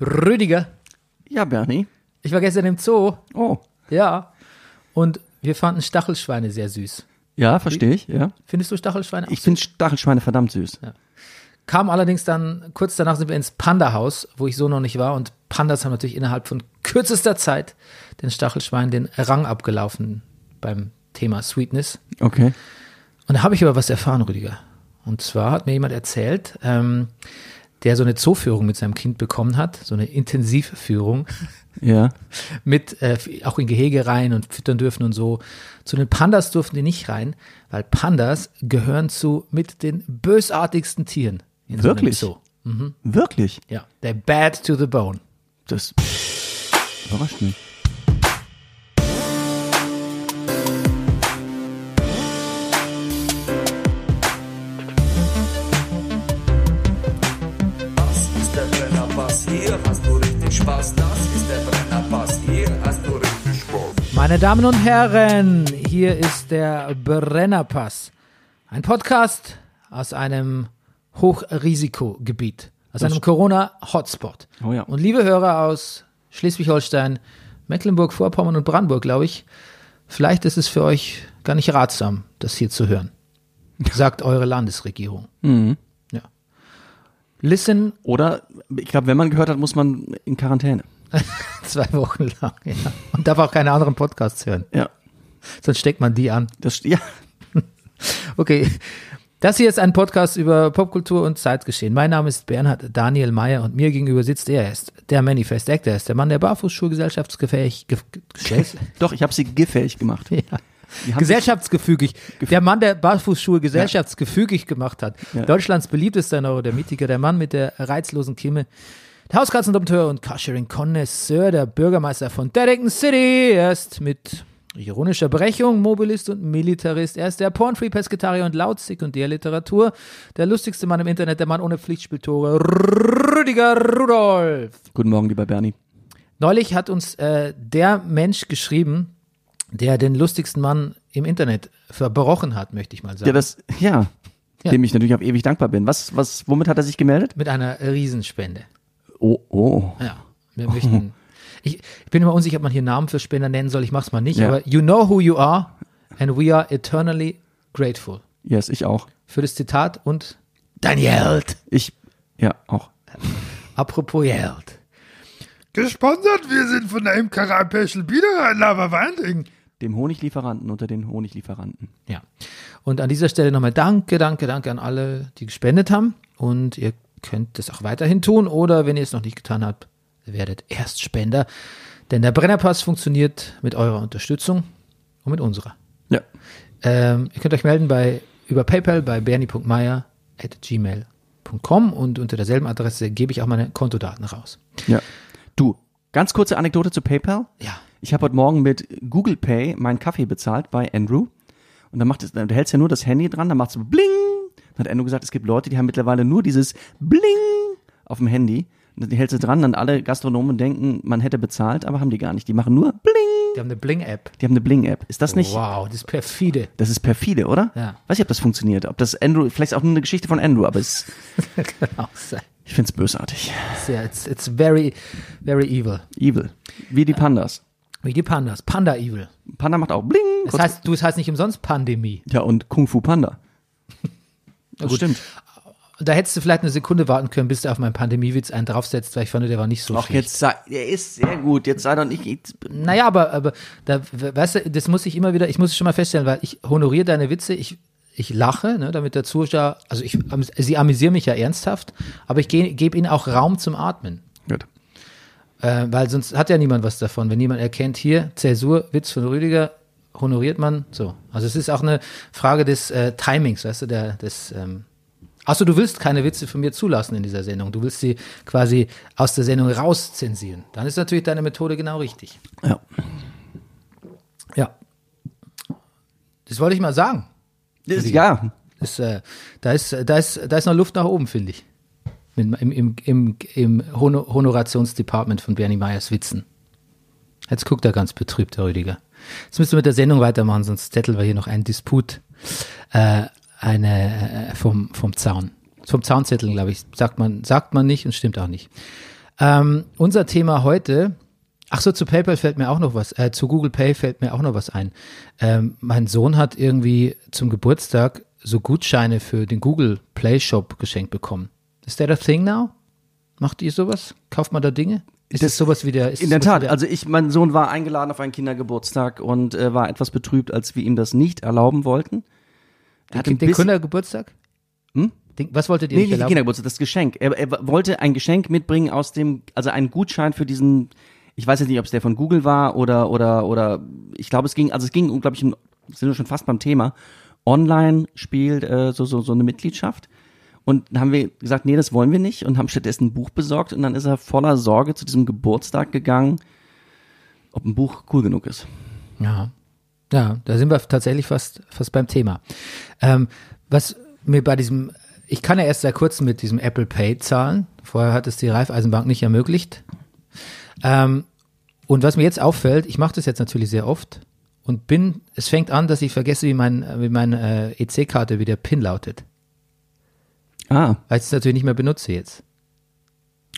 Rüdiger, Ja, Bernie. ich war gestern im Zoo. Oh. Ja. Und wir fanden Stachelschweine sehr süß. Ja, verstehe ich, ja. Findest du Stachelschweine? auch Ich finde Stachelschweine verdammt süß. Kam allerdings dann, kurz danach sind wir ins Panda-Haus, wo ich so noch nicht war. Und Pandas haben natürlich innerhalb von kürzester Zeit den Stachelschweinen den Rang abgelaufen beim Thema Sweetness. Okay. Und da habe ich aber was erfahren, Rüdiger. Und zwar hat mir jemand erzählt, ähm, der so eine Zooführung mit seinem Kind bekommen hat, so eine Intensivführung Ja. mit äh, auch in Gehege rein und füttern dürfen und so. Zu den Pandas durften die nicht rein, weil Pandas gehören zu mit den bösartigsten Tieren. In Wirklich? So Zoo. Wirklich? Ja, they're bad to the bone. Das überrascht mich. Hier hast du richtig Spaß. Das ist der Brennerpass, hier hast du richtig Spaß. Meine Damen und Herren, hier ist der Brennerpass. Ein Podcast aus einem Hochrisikogebiet, aus einem Corona-Hotspot. Oh ja. Und liebe Hörer aus Schleswig-Holstein, Mecklenburg-Vorpommern und Brandenburg, glaube ich, vielleicht ist es für euch gar nicht ratsam, das hier zu hören. Sagt eure Landesregierung. Mhm. Listen Oder, ich glaube, wenn man gehört hat, muss man in Quarantäne. zwei Wochen lang. Ja. Und darf auch keine anderen Podcasts hören. Ja. Sonst steckt man die an. Das, ja. Okay. Das hier ist ein Podcast über Popkultur und Zeitgeschehen. Mein Name ist Bernhard Daniel Mayer und mir gegenüber sitzt er. Er ist der Manifest Actor, er ist der Mann, der Barfußschuhe gesellschaftsgefähig, ge, ge, Doch, ich habe sie gefähig gemacht. ja. Gesellschaftsgefügig. Der Mann, der Barfußschuhe gesellschaftsgefügig gemacht hat. Ja. Deutschlands beliebtester Neurodermitiker, der Mann mit der reizlosen Kimme. Der Hauskatzendompteur und Carsharing Connoisseur, der Bürgermeister von Derrington City. Er ist mit ironischer Brechung Mobilist und Militarist. Er ist der Pornfree Pesketarier und laut Sekundärliteratur. Der lustigste Mann im Internet, der Mann ohne Pflichtspieltore. Rüdiger Rudolf. Guten Morgen, lieber Bernie. Neulich hat uns äh, der Mensch geschrieben, der den lustigsten Mann im Internet verbrochen hat, möchte ich mal sagen. Ja, das, ja. Ja. Dem ich natürlich auf ewig dankbar bin. Was, was, womit hat er sich gemeldet? mit einer Riesenspende. Oh, oh. Ja, wir möchten. Ich, ich bin immer unsicher, ob man hier Namen für Spender nennen soll. Ich mach's mal nicht. Ja. Aber you know who you are and we are eternally grateful. Yes, ich auch. Für das Zitat und dein Geld. Ich, ja, auch. Apropos Geld. Gesponsert, wir sind von der Imkerei Peschel Biederer Laberwanding. Dem Honiglieferanten unter den Honiglieferanten. Ja. Und an dieser Stelle nochmal danke, danke, danke an alle, die gespendet haben. Und ihr könnt das auch weiterhin tun. Oder wenn ihr es noch nicht getan habt, werdet Erstspender. Denn der Brennerpass funktioniert mit eurer Unterstützung und mit unserer. Ja. Ähm, ihr könnt euch melden bei, über PayPal bei bernie.meier at gmail.com und unter derselben Adresse gebe ich auch meine Kontodaten raus. Ja. Du, ganz kurze Anekdote zu PayPal. Ja. Ich habe heute Morgen mit Google Pay meinen Kaffee bezahlt bei Andrew. Und dann macht es, du hältst ja nur das Handy dran, dann macht es bling. Dann hat Andrew gesagt, es gibt Leute, die haben mittlerweile nur dieses bling auf dem Handy. Und die hältst du dran, dann alle Gastronomen denken, man hätte bezahlt, aber haben die gar nicht. Die machen nur bling. Die haben eine Bling-App. Die haben eine Bling-App. Ist das nicht? Wow, das ist perfide. Das ist perfide, oder? Ja. Weiß ich, ob das funktioniert. Ob das Andrew, vielleicht ist auch nur eine Geschichte von Andrew, aber es, genau. Ich find's bösartig. sehr, it's, it's very, very evil. Evil. Wie die Pandas. Wie die Pandas. Panda-Evil. Panda macht auch bling. Das heißt, du, es heißt nicht umsonst Pandemie. ja, und Kung Fu Panda. Das gut. stimmt. Da hättest du vielleicht eine Sekunde warten können, bis du auf meinen Pandemiewitz einen draufsetzt, weil ich fand, der war nicht so Ach, schlecht. jetzt sei, der ist sehr gut. Jetzt sei doch nicht. Jetzt, Naja, aber, aber da, weißt du, das muss ich immer wieder, ich muss es schon mal feststellen, weil ich honoriere deine Witze, ich, ich lache, ne, damit der Zuschauer, also ich, sie amüsieren mich ja ernsthaft, aber ich ge- gebe ihnen auch Raum zum Atmen. Äh, weil sonst hat ja niemand was davon. Wenn jemand erkennt, hier, Zäsur, Witz von Rüdiger, honoriert man so. Also es ist auch eine Frage des äh, Timings, weißt du, der, des, ähm, Achso, du willst keine Witze von mir zulassen in dieser Sendung. Du willst sie quasi aus der Sendung rauszensieren. Dann ist natürlich deine Methode genau richtig. Ja. Ja. Das wollte ich mal sagen. Das, ja. Das, äh, da, ist, da, ist, da ist noch Luft nach oben, finde ich. Im, im, im, im, im Honor Honorationsdepartment von Bernie Meyers Witzen. Jetzt guckt er ganz betrübt, der Rüdiger. Jetzt müssen wir mit der Sendung weitermachen, sonst zetteln wir hier noch einen Disput äh, eine, äh, vom, vom Zaun. Vom Zaunzetteln, glaube ich, sagt man, sagt man nicht und stimmt auch nicht. Ähm, unser Thema heute, ach so, zu PayPal fällt mir auch noch was, äh, zu Google Pay fällt mir auch noch was ein. Ähm, mein Sohn hat irgendwie zum Geburtstag so Gutscheine für den Google Play Shop geschenkt bekommen. Is that a thing now? Macht ihr sowas? Kauft man da Dinge? Ist das, sowas wie der? Ist In das der Tat, also ich, mein Sohn war eingeladen auf einen Kindergeburtstag und äh, war etwas betrübt, als wir ihm das nicht erlauben wollten. Er hat den, den Kindergeburtstag? Hm? Den, was wolltet ihr Nee, nicht erlauben? Kindergeburtstag, das Geschenk. Er, er wollte ein Geschenk mitbringen aus dem, also einen Gutschein für diesen, ich weiß jetzt nicht, ob es der von Google war oder, oder, oder, ich glaube, es ging, also es ging, glaube ich, sind wir schon fast beim Thema, online spielt äh, so, so, so eine Mitgliedschaft. Und haben wir gesagt, nee, das wollen wir nicht und haben stattdessen ein Buch besorgt und dann ist er voller Sorge zu diesem Geburtstag gegangen, ob ein Buch cool genug ist. Ja. Ja, da sind wir tatsächlich fast, fast beim Thema. Ähm, was mir bei diesem, ich kann ja erst seit kurzem mit diesem Apple Pay zahlen. Vorher hat es die Raiffeisenbank nicht ermöglicht. Ähm, und was mir jetzt auffällt, ich mache das jetzt natürlich sehr oft und bin, es fängt an, dass ich vergesse, wie mein, wie meine äh, EC-Karte, wie der PIN lautet. Ah, Weil ich es natürlich nicht mehr benutze jetzt.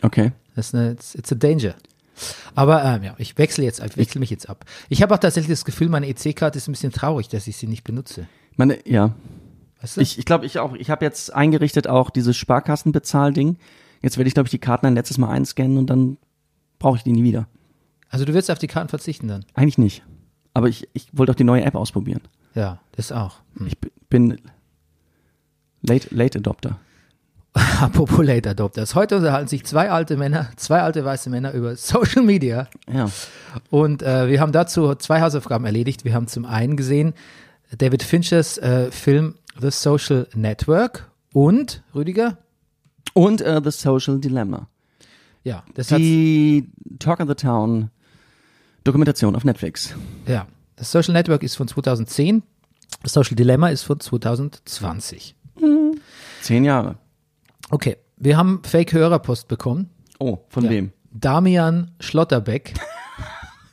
okay. Das ist eine, it's, it's a danger. Aber ähm, ja, ich wechsle jetzt, ich wechsle mich jetzt ab. Ich habe auch tatsächlich das Gefühl, meine EC-Karte ist ein bisschen traurig, dass ich sie nicht benutze. Meine, ja, Weißt du? Ich, ich glaube, ich auch. Ich habe jetzt eingerichtet auch dieses Sparkassenbezahlding. Jetzt werde ich, glaube ich, die Karten ein letztes Mal einscannen und dann brauche ich die nie wieder. also du willst auf die Karten verzichten dann? Eigentlich nicht. Aber ich, ich wollte auch die neue App ausprobieren. Ja, das auch. Hm. Ich bin Late, late Adopter. Apropos Late Adopters. Heute unterhalten sich zwei alte Männer, zwei alte weiße Männer über Social Media. Ja. Und äh, wir haben dazu zwei Hausaufgaben erledigt. Wir haben zum einen gesehen David Finchers äh, Film The Social Network und Rüdiger. Und äh, The Social Dilemma. Ja, das Die Talk of the Town Dokumentation auf Netflix. ja, das Social Network ist von 2010. Das Social Dilemma ist von 2020. Zehn Jahre. Okay, wir haben Fake-Hörerpost bekommen. Oh, von Ja. wem? Damian Schlotterbeck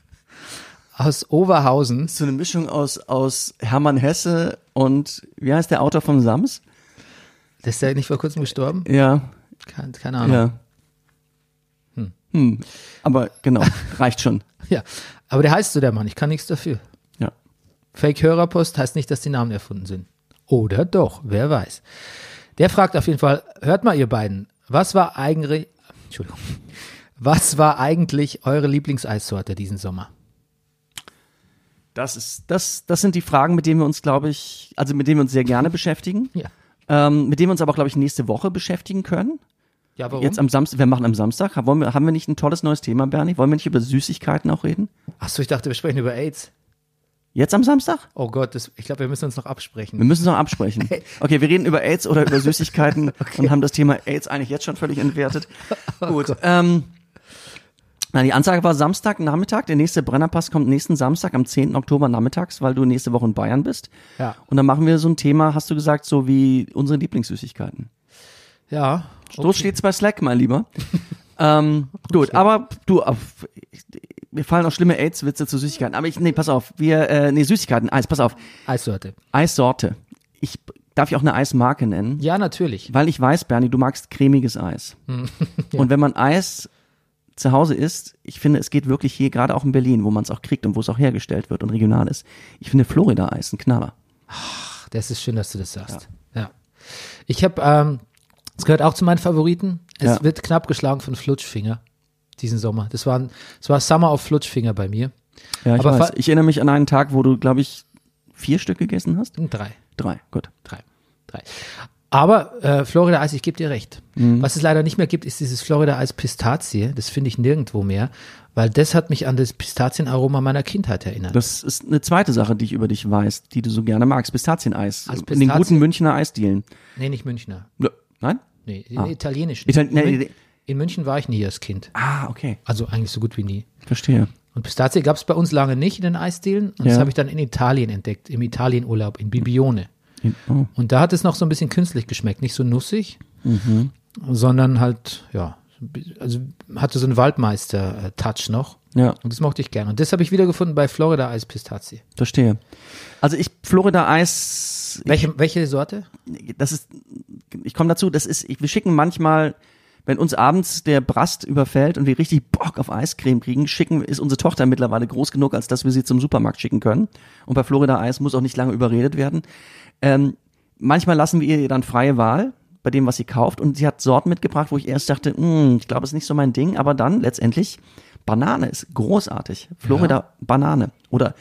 aus Oberhausen. So eine Mischung aus, aus Hermann Hesse und wie heißt der Autor von Sams? Der ist ja nicht vor kurzem gestorben? Ja, Keine, keine Ahnung. ja. Hm. Aber genau, reicht schon. Ja, aber der heißt so der Mann, ich kann nichts dafür. Ja. Fake-Hörerpost heißt nicht, dass die Namen erfunden sind. Oder doch, wer weiß. Der fragt auf jeden Fall, hört mal ihr beiden, was war eigentlich, Entschuldigung, was war eigentlich eure Lieblingseissorte diesen Sommer? Das ist, das, das sind die Fragen, mit denen wir uns, glaube ich, also mit denen wir uns sehr gerne beschäftigen, Ja. ähm, mit denen wir uns aber, glaube ich, nächste Woche beschäftigen können. Ja, warum? Jetzt am Samstag, wir machen am Samstag. Wollen wir, haben wir nicht ein tolles neues Thema, Bernie? Wollen wir nicht über Süßigkeiten auch reden? Achso, ich dachte, wir sprechen über AIDS. Jetzt am Samstag? Oh Gott, das, ich glaube, wir müssen uns noch absprechen. Wir müssen es noch absprechen. Okay, wir reden über AIDS oder über Süßigkeiten und haben das Thema AIDS eigentlich jetzt schon völlig entwertet. Gut. Ähm, na, die Ansage war Samstag Nachmittag. Der nächste Brennerpass kommt nächsten Samstag am 10. Oktober nachmittags, weil du nächste Woche in Bayern bist. Ja. Und dann machen wir so ein Thema, hast du gesagt, so wie unsere Lieblingssüßigkeiten. Ja. So steht's bei Slack, mein Lieber. Ähm, gut, aber du, auf, mir fallen auch schlimme AIDS-Witze zu Süßigkeiten. Aber ich, nee, pass auf, wir, äh, nee, Süßigkeiten, Eis, pass auf. Eissorte. Eissorte. Ich, darf ich auch eine Eismarke nennen? Ja, natürlich. Weil ich weiß, Bernie, du magst cremiges Eis. Und wenn man Eis zu Hause isst, ich finde, es geht wirklich hier, gerade auch in Berlin, wo man es auch kriegt und wo es auch hergestellt wird und regional ist. Ich finde Florida-Eis ein Knaller. Das ist schön, dass du das sagst. Ja. Ich habe, ähm, es gehört auch zu meinen Favoriten. Es Ja. wird knapp geschlagen von Flutschfinger diesen Sommer. Das war, ein- das war Summer of Flutschfinger bei mir. Ja, ich Aber weiß. Ich erinnere mich an einen Tag, wo du, glaube ich, vier Stück gegessen hast. Drei. Drei, gut. Drei. Drei. Aber äh, Florida Eis, ich gebe dir recht. Mhm. Was es leider nicht mehr gibt, ist dieses Florida Eis Pistazie. Das finde ich nirgendwo mehr, weil das hat mich an das Pistazienaroma meiner Kindheit erinnert. Das ist eine zweite Sache, die ich über dich weiß, die du so gerne magst. Pistazieneis. Also In den Pistazien- guten Münchner Eisdielen. nee, nicht Münchner. Ja, Nein? Nee, in Ah. italienischen. Itali- in, Mün- in München war ich nie als Kind. Ah, okay. Also eigentlich so gut wie nie. Verstehe. Und Pistazie gab es bei uns lange nicht in den Eisdielen. Und das Ja. habe ich dann in Italien entdeckt, im Italienurlaub, in Bibione. Oh. Und da hat es noch so ein bisschen künstlich geschmeckt. Nicht so nussig, Mhm. sondern halt, ja, also hatte so einen Waldmeister-Touch noch. Ja, Und das mochte ich gerne. Und das habe ich wiedergefunden bei Florida Eis Pistazie. verstehe. Also ich, Florida Eis, Welche, welche Sorte? das ist, ich komme dazu, das ist, ich, wir schicken manchmal wenn uns abends der Brast überfällt und wir richtig Bock auf Eiscreme kriegen, schicken, ist unsere Tochter mittlerweile groß genug, als dass wir sie zum Supermarkt schicken können. Und bei Florida Eis muss auch nicht lange überredet werden. Ähm, manchmal lassen wir ihr dann freie Wahl bei dem, was sie kauft. Und sie hat Sorten mitgebracht, wo ich erst dachte, hm, ich glaube, es ist nicht so mein Ding. Aber dann letztendlich, Banane ist großartig. Florida Banane. Oder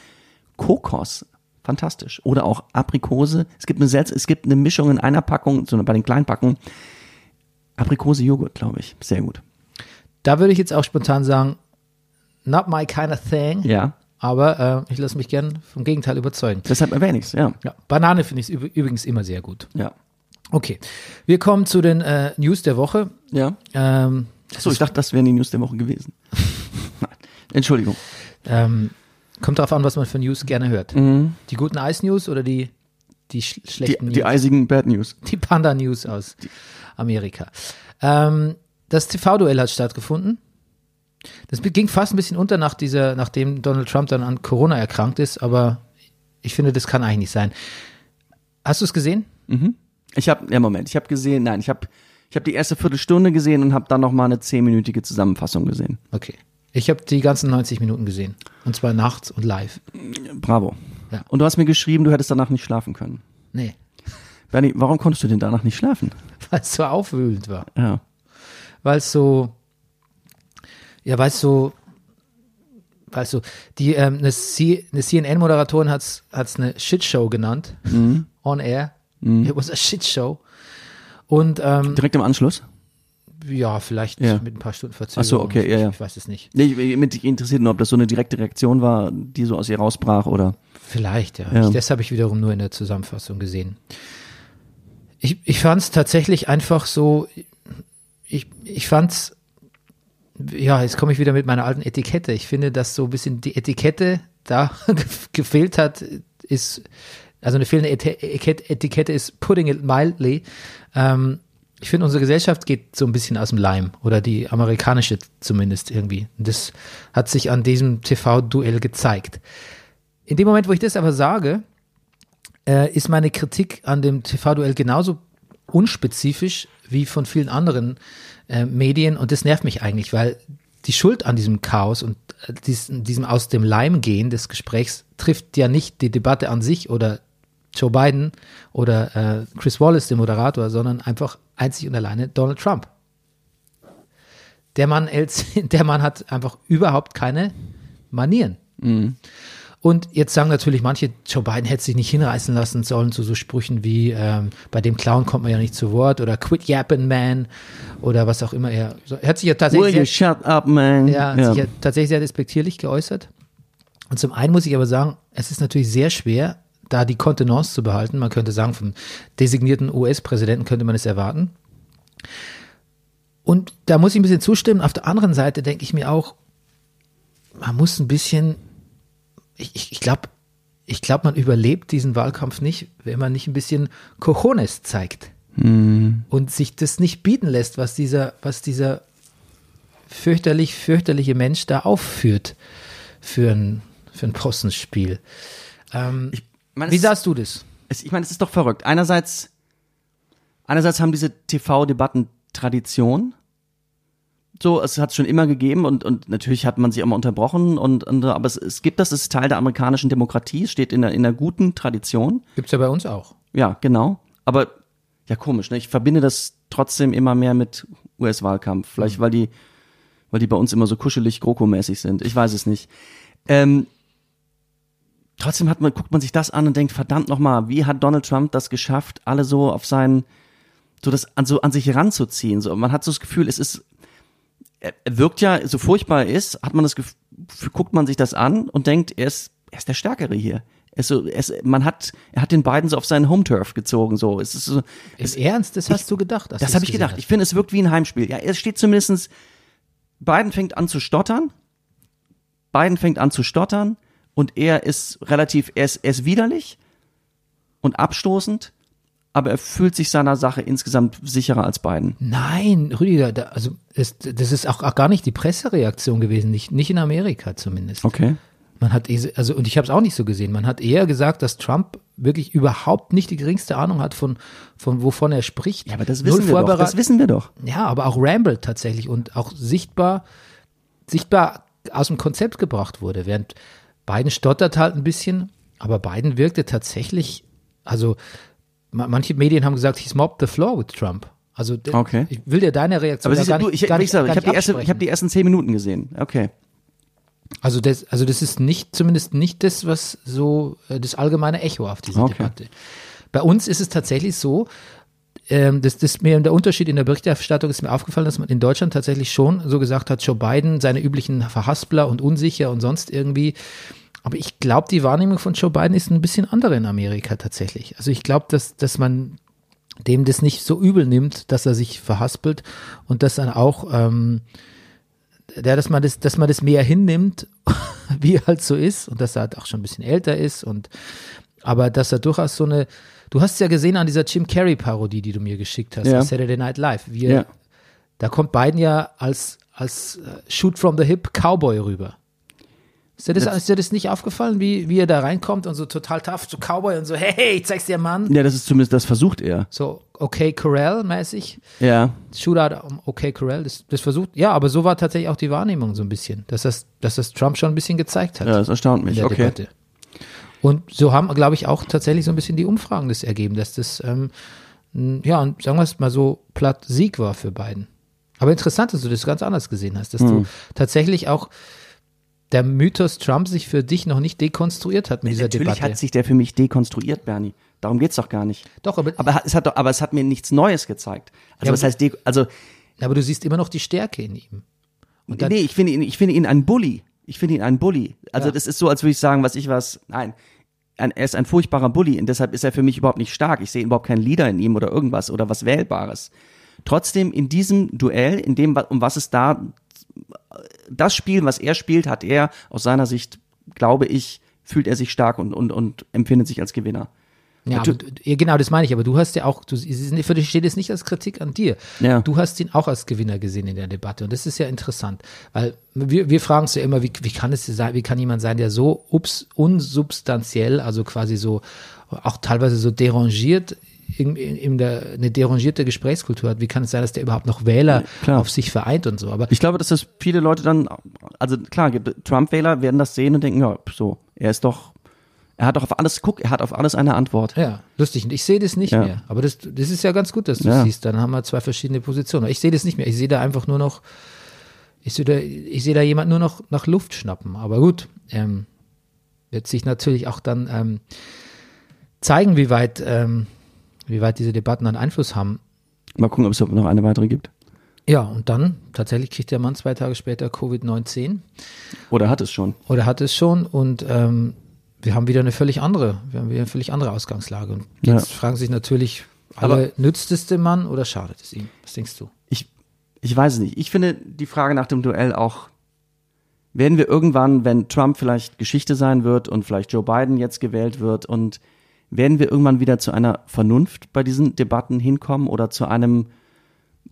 Kokos. Fantastisch. Oder auch Aprikose. Es gibt eine, Selz es gibt eine Mischung in einer Packung, so bei den kleinen Packungen. Aprikose-Joghurt, glaube ich. Sehr gut. Da würde ich jetzt auch spontan sagen, not my kind of thing, Ja. aber äh, ich lasse mich gern vom Gegenteil überzeugen. Deshalb erwähne ich es, ja. Ja, Banane finde ich üb- übrigens immer sehr gut. Ja. Okay, wir kommen zu den äh, News der Woche. Ja. Ähm, So, ich dachte, das wären die News der Woche gewesen. Nein. Entschuldigung. ähm, kommt darauf an, was man für News gerne hört. Die guten Ice-News oder die, die sch Mhm. Die, schlechten die News? eisigen Bad News. Die Panda-News aus Amerika. Ähm, das TV-Duell hat stattgefunden. Das ging fast ein bisschen unter nach dieser, nachdem Donald Trump dann an Corona erkrankt ist, aber ich finde, das kann eigentlich nicht sein. Hast du es gesehen? Ich habe, ja Moment, ich habe gesehen, nein, ich habe ich hab die erste Viertelstunde gesehen und habe dann noch mal eine zehnminütige Zusammenfassung gesehen. Okay. Ich habe die ganzen 90 Minuten gesehen. Und zwar nachts und live. Bravo. Ja. Und du hast mir geschrieben, du hättest danach nicht schlafen können. Nee, Bernie, warum konntest du denn danach nicht schlafen? weil es so aufwühlend war. Ja. Weil es so, ja, weil es so, weil es so, die, ähm, eine, eine CNN-Moderatorin hat es eine Shitshow genannt. On air. It was a Shitshow. Und ähm, Direkt im Anschluss? Ja, vielleicht Ja. mit ein paar Stunden Verzögerung. Ach so, okay, ich, ja, ja. Ich weiß es nicht. Nee, ich, mich interessiert nur, ob das so eine direkte Reaktion war, die so aus ihr rausbrach oder. Vielleicht, ja. Ja. Ich, das habe ich wiederum nur in der Zusammenfassung gesehen. Ich, ich fand es tatsächlich einfach so, ich, ich fand es, ja, jetzt komme ich wieder mit meiner alten Etikette. Ich finde, dass so ein bisschen die Etikette da gefehlt hat, ist, also eine fehlende Eti- Etikette Etikette ist putting it mildly. Ähm, ich finde, unsere Gesellschaft geht so ein bisschen aus dem Leim oder die amerikanische zumindest irgendwie. Das hat sich an diesem TV-Duell gezeigt. In dem Moment, wo ich das aber sage, äh, ist meine Kritik an dem TV-Duell genauso unspezifisch wie von vielen anderen äh, Medien und das nervt mich eigentlich, weil die Schuld an diesem Chaos und äh, diesem aus dem Leim gehen des Gesprächs trifft ja nicht die Debatte an sich oder Joe Biden oder äh, Chris Wallace, der Moderator, sondern einfach einzig und alleine Donald Trump. Der Mann, der Mann hat einfach überhaupt keine Manieren. Und jetzt sagen natürlich manche, Joe Biden hätte sich nicht hinreißen lassen sollen zu so Sprüchen wie, ähm, bei dem Clown kommt man ja nicht zu Wort oder quit yapping man oder was auch immer er. Er hat sich ja Will tatsächlich, you sehr, shut up, man? ja, hat sich ja tatsächlich sehr despektierlich geäußert. Und zum einen muss ich aber sagen, es ist natürlich sehr schwer, da die Kontenance zu behalten. Man könnte sagen, vom designierten US-Präsidenten könnte man es erwarten. Und da muss ich ein bisschen zustimmen. Auf der anderen Seite denke ich mir auch, man muss ein bisschen, ich, ich, ich glaube, ich glaube, man überlebt diesen Wahlkampf nicht, wenn man nicht ein bisschen Cojones zeigt und sich das nicht bieten lässt, was dieser, was dieser fürchterlich, fürchterliche Mensch da aufführt für ein, für ein Possenspiel. Ähm, meine, wie sahst du das? es, ich meine, es ist doch verrückt. Einerseits, einerseits haben diese TV-Debatten Tradition. So, es hat es schon immer gegeben und, und natürlich hat man sie immer unterbrochen und, und aber es, es gibt das, es ist Teil der amerikanischen Demokratie, es steht in der, in einer guten Tradition. Gibt's ja bei uns auch. Ja, genau. Aber ja, komisch, ne? Ich verbinde das trotzdem immer mehr mit US-Wahlkampf. Vielleicht, weil die, weil die bei uns immer so kuschelig GroKo-mäßig sind. Ich weiß es nicht. Ähm, trotzdem hat man, guckt man sich das an und denkt, verdammt nochmal, wie hat Donald Trump das geschafft, alle so auf seinen, so das an, so an sich ranzuziehen? So, man hat so das Gefühl, es ist, er, wirkt ja, so furchtbar er ist, hat man das Gefühl, guckt man sich das an und denkt, er ist, er ist der Stärkere hier. Er ist so, ist, man hat, er hat den beiden so auf seinen Home-Turf gezogen, so. Es ist so, Im Ernst, das hast du gedacht? das habe ich gedacht. hast? Ich finde, es wirkt wie ein Heimspiel. Ja, es steht zumindestens. Biden fängt an zu stottern. Biden fängt an zu stottern und er ist relativ, er ist, er ist widerlich und abstoßend, aber er fühlt sich seiner Sache insgesamt sicherer als Biden. Nein, Rüdiger, da, also es, das ist auch, auch gar nicht die Pressereaktion gewesen, nicht, nicht in Amerika zumindest. Okay. Man hat, eh- also und ich habe es auch nicht so gesehen. Man hat eher gesagt, dass Trump wirklich überhaupt nicht die geringste Ahnung hat von, von wovon er spricht. Ja, aber das Null wissen wir doch. Das wissen wir doch. Ja, aber auch Ramble tatsächlich und auch sichtbar, sichtbar aus dem Konzept gebracht wurde. Während Biden stottert halt ein bisschen, aber Biden wirkte tatsächlich, also ma- manche Medien haben gesagt, he's mopped the floor with Trump. Also Okay. ich will dir deine Reaktion Aber du, gar du, ich, gar ich, nicht, gar ich habe die, erste- ich hab die ersten zehn Minuten gesehen. Okay. Also das, also das ist nicht, zumindest nicht das, was so äh, das allgemeine Echo auf diese Okay. Debatte. Bei uns ist es tatsächlich so, ähm, das, das mir der Unterschied in der Berichterstattung ist mir aufgefallen, dass man in Deutschland tatsächlich schon so gesagt hat, Joe Biden, seine üblichen Verhaspler und unsicher und sonst irgendwie. Aber ich glaube, die Wahrnehmung von Joe Biden ist ein bisschen andere in Amerika tatsächlich. Also ich glaube, dass, dass man dem das nicht so übel nimmt, dass er sich verhaspelt und dass dann auch ähm, ja, dass man das, dass man das mehr hinnimmt, wie halt so ist und dass er halt auch schon ein bisschen älter ist und aber dass er durchaus so eine, du hast es ja gesehen an dieser Jim Carrey Parodie, die du mir geschickt hast, Ja. Saturday Night Live. Wie er, Ja. Da kommt Biden ja als, als äh, Shoot from the Hip Cowboy rüber. Ist dir das, ist dir das nicht aufgefallen, wie, wie er da reinkommt und so total tough, so Cowboy und so, hey, hey, ich zeig's dir, Mann. Ja, das ist zumindest, das versucht er. So, okay, Corral-mäßig. Ja. Shootout okay Corral, das, das versucht, ja, aber so war tatsächlich auch die Wahrnehmung so ein bisschen, dass das, dass das Trump schon ein bisschen gezeigt hat Ja, das erstaunt mich. Okay. Debatte. Und so haben, glaube ich, auch tatsächlich so ein bisschen die Umfragen das ergeben, dass das, ähm, ja, und sagen wir es mal so, platt Sieg war für Biden. Aber interessant, dass du das ganz anders gesehen hast, dass Hm. du tatsächlich auch der Mythos Trump sich für dich noch nicht dekonstruiert hat mit dieser Natürlich Debatte. hat sich der für mich dekonstruiert, Bernie. Darum geht's doch gar nicht. Doch, aber, Aber es hat doch, aber es hat mir nichts Neues gezeigt. Also Ja, was heißt, de also aber du siehst immer noch die Stärke in ihm. Und dann, nee, ich finde ihn, ich finde ihn ein Bully. Ich finde ihn ein Bully. Also Ja. das ist so, als würde ich sagen, was ich was. Nein, ein, er ist ein furchtbarer Bully und deshalb ist er für mich überhaupt nicht stark. Ich sehe überhaupt keinen Leader in ihm oder irgendwas oder was Wählbares. Trotzdem in diesem Duell, in dem, um was es da, das Spiel, was er spielt, hat er aus seiner Sicht, glaube ich, fühlt er sich stark und, und, und empfindet sich als Gewinner. Ja, aber, ja, genau, das meine ich. Aber du hast ja auch, du, es für dich steht es nicht als Kritik an dir. Ja. Du hast ihn auch als Gewinner gesehen in der Debatte. Und das ist ja interessant. Weil wir, wir fragen uns ja immer, wie, wie kann es sein, wie kann jemand sein, der so ups, unsubstanziell, also quasi so, auch teilweise so derangiert, in, in, in der, eine derangierte Gesprächskultur hat. Wie kann es sein, dass der überhaupt noch Wähler klar. auf sich vereint und so? Aber Ich glaube, dass das viele Leute dann, also klar, Trump-Wähler werden das sehen und denken, ja, so, er ist doch, er hat doch auf alles, guck, er hat auf alles eine Antwort. Ja, lustig. Und ich sehe das nicht Ja. mehr. Aber das, das ist ja ganz gut, dass du Ja. siehst. Dann haben wir zwei verschiedene Positionen. Ich sehe das nicht mehr. Ich sehe da einfach nur noch, ich sehe da, ich sehe da jemand nur noch nach Luft schnappen. Aber gut, ähm, wird sich natürlich auch dann ähm, zeigen, wie weit, ähm, wie weit diese Debatten einen Einfluss haben. Mal gucken, ob es noch eine weitere gibt. Ja, und dann tatsächlich kriegt der Mann zwei Tage später Covid-19 Oder hat es schon. oder hat es schon und ähm, wir haben wieder eine völlig andere, wir haben wieder eine völlig andere Ausgangslage. Und jetzt Ja. fragen sich natürlich alle, Aber- nützt es dem Mann oder schadet es ihm? Was denkst du? Ich, ich weiß es nicht. Ich finde die Frage nach dem Duell auch, werden wir irgendwann, wenn Trump vielleicht Geschichte sein wird und vielleicht Joe Biden jetzt gewählt wird und werden wir irgendwann wieder zu einer Vernunft bei diesen Debatten hinkommen oder zu einem,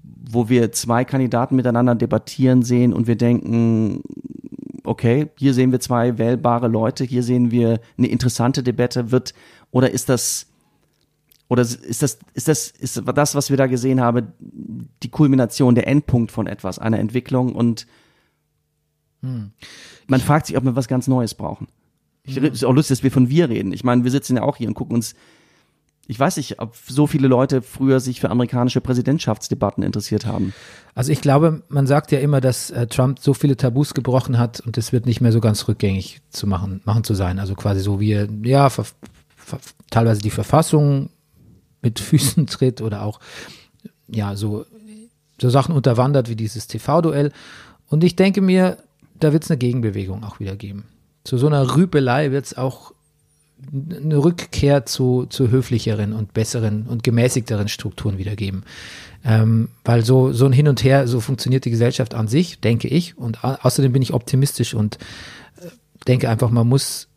wo wir zwei Kandidaten miteinander debattieren sehen und wir denken, okay, hier sehen wir zwei wählbare Leute, hier sehen wir eine interessante Debatte, wird, oder ist das, oder ist das, ist das, ist das, was wir da gesehen haben, die Kulmination, der Endpunkt von etwas, einer Entwicklung und man fragt sich, ob wir was ganz Neues brauchen. Ich, Es ist auch lustig, dass wir von wir reden. Ich meine, wir sitzen ja auch hier und gucken uns, ich weiß nicht, ob so viele Leute früher sich für amerikanische Präsidentschaftsdebatten interessiert haben. Also ich glaube, man sagt ja immer, dass äh, Trump so viele Tabus gebrochen hat und es wird nicht mehr so ganz rückgängig zu machen, machen zu sein. Also quasi so wie er, ja, ver, ver, teilweise die Verfassung mit Füßen tritt oder auch, ja, so, so Sachen unterwandert wie dieses TV-Duell. Und ich denke mir, da wird es eine Gegenbewegung auch wieder geben. Zu so einer Rüpelei wird es auch eine Rückkehr zu, zu höflicheren und besseren und gemäßigteren Strukturen wieder geben. Ähm, weil so, so ein Hin und Her, so funktioniert die Gesellschaft an sich, denke ich. Und au außerdem bin ich optimistisch und äh, denke einfach, man muss,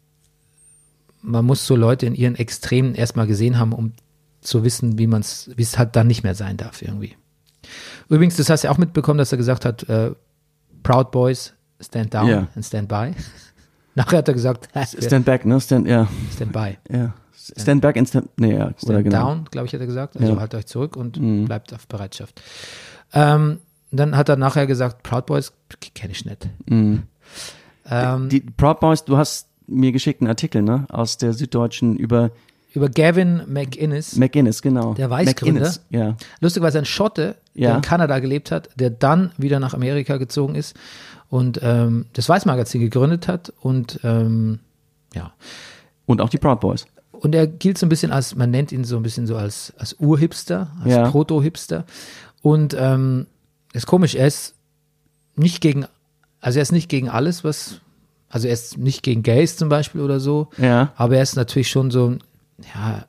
man muss so Leute in ihren Extremen erstmal gesehen haben, um zu wissen, wie man es, wie es halt dann nicht mehr sein darf irgendwie. Übrigens, das hast du ja auch mitbekommen, dass er gesagt hat, äh, Proud Boys, stand down Ja. and stand by. Nachher hat er gesagt, Stand back, ne? Stand, ja. stand by. ja. Stand back and stand, nee, ja, Stand genau. down, glaube ich, hat er gesagt. Also Ja. Mhm. haltet euch zurück und bleibt auf Bereitschaft. Ähm, dann hat er nachher gesagt, Proud Boys kenne ich nicht. Mhm. Ähm, Die Proud Boys, du hast mir geschickt einen Artikel, ne? Aus der Süddeutschen über über Gavin McInnes, McGuinness, genau. Der Weißgründer? McInnes, Ja. lustigerweise ein Schotte, der Ja. in Kanada gelebt hat, der dann wieder nach Amerika gezogen ist und ähm, das Weiß-Magazin gegründet hat und ähm, ja, Und auch die Proud Boys. Und er gilt so ein bisschen als, man nennt ihn so ein bisschen so als, als Urhipster, als Ja. Proto-Hipster. Und ähm, ist komisch, er ist nicht gegen, also er ist nicht gegen alles, was, also er ist nicht gegen Gays zum Beispiel oder so, Ja. aber er ist natürlich schon so, ja,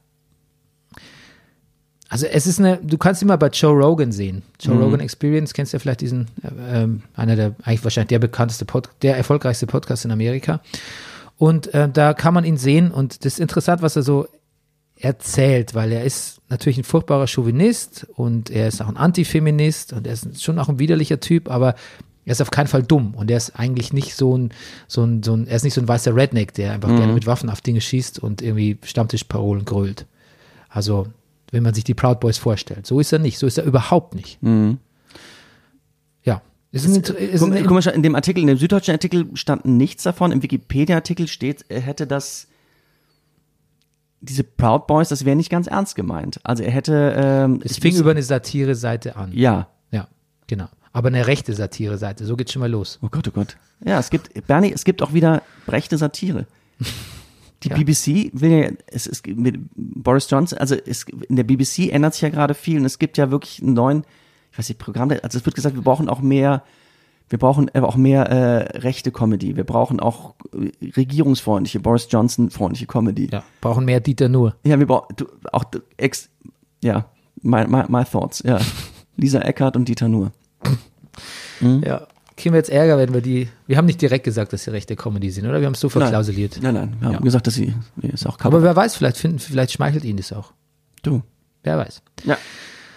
also es ist eine, du kannst ihn mal bei Joe Rogan sehen. Joe Mhm. Rogan Experience, kennst du ja vielleicht diesen, äh, ähm, einer der, eigentlich wahrscheinlich der bekannteste, Pod, der erfolgreichste Podcast in Amerika. Und äh, da kann man ihn sehen und das ist interessant, was er so erzählt, weil er ist natürlich ein furchtbarer Chauvinist und er ist auch ein Antifeminist und er ist schon auch ein widerlicher Typ, aber er ist auf keinen Fall dumm und er ist eigentlich nicht so ein, so ein, so ein er ist nicht so ein weißer Redneck, der einfach gerne mit Waffen auf Dinge schießt und irgendwie Stammtischparolen grölt. Also, wenn man sich die Proud Boys vorstellt. So ist er nicht, so ist er überhaupt nicht. Ja. Ist ein, ist Guck, ein, guck mal, in dem Artikel, in dem süddeutschen Artikel stand nichts davon. Im Wikipedia-Artikel steht, er hätte das, diese Proud Boys, das wäre nicht ganz ernst gemeint. Also er hätte, ähm, es fing über eine Satire-Seite an. ja. Ja, genau. Aber eine rechte Satire-Seite, so geht's schon mal los. Oh Gott, oh Gott. Ja, es gibt, Bernie, es gibt auch wieder rechte Satire. Die Ja. BBC will ja, es ist mit Boris Johnson, also es, in der BBC ändert sich ja gerade viel und es gibt ja wirklich einen neuen, ich weiß nicht, Programm, also es wird gesagt, wir brauchen auch mehr, wir brauchen auch mehr äh, rechte Comedy, wir brauchen auch äh, regierungsfreundliche, Boris Johnson freundliche Comedy. Ja, brauchen mehr Dieter nur. Ja, wir brauchen auch ex, ja, my, my, my thoughts, ja. Lisa Eckert und Dieter Nuhr. Ja. Kriegen wir jetzt Ärger, wenn wir die. Wir haben nicht direkt gesagt, dass sie rechte Comedy sind, oder? Wir haben es so verklausuliert. Nein, nein, wir haben Ja. gesagt, dass sie, nee, ist auch Aber wer weiß, vielleicht finden, vielleicht schmeichelt ihnen das auch. du. Wer weiß. Ja.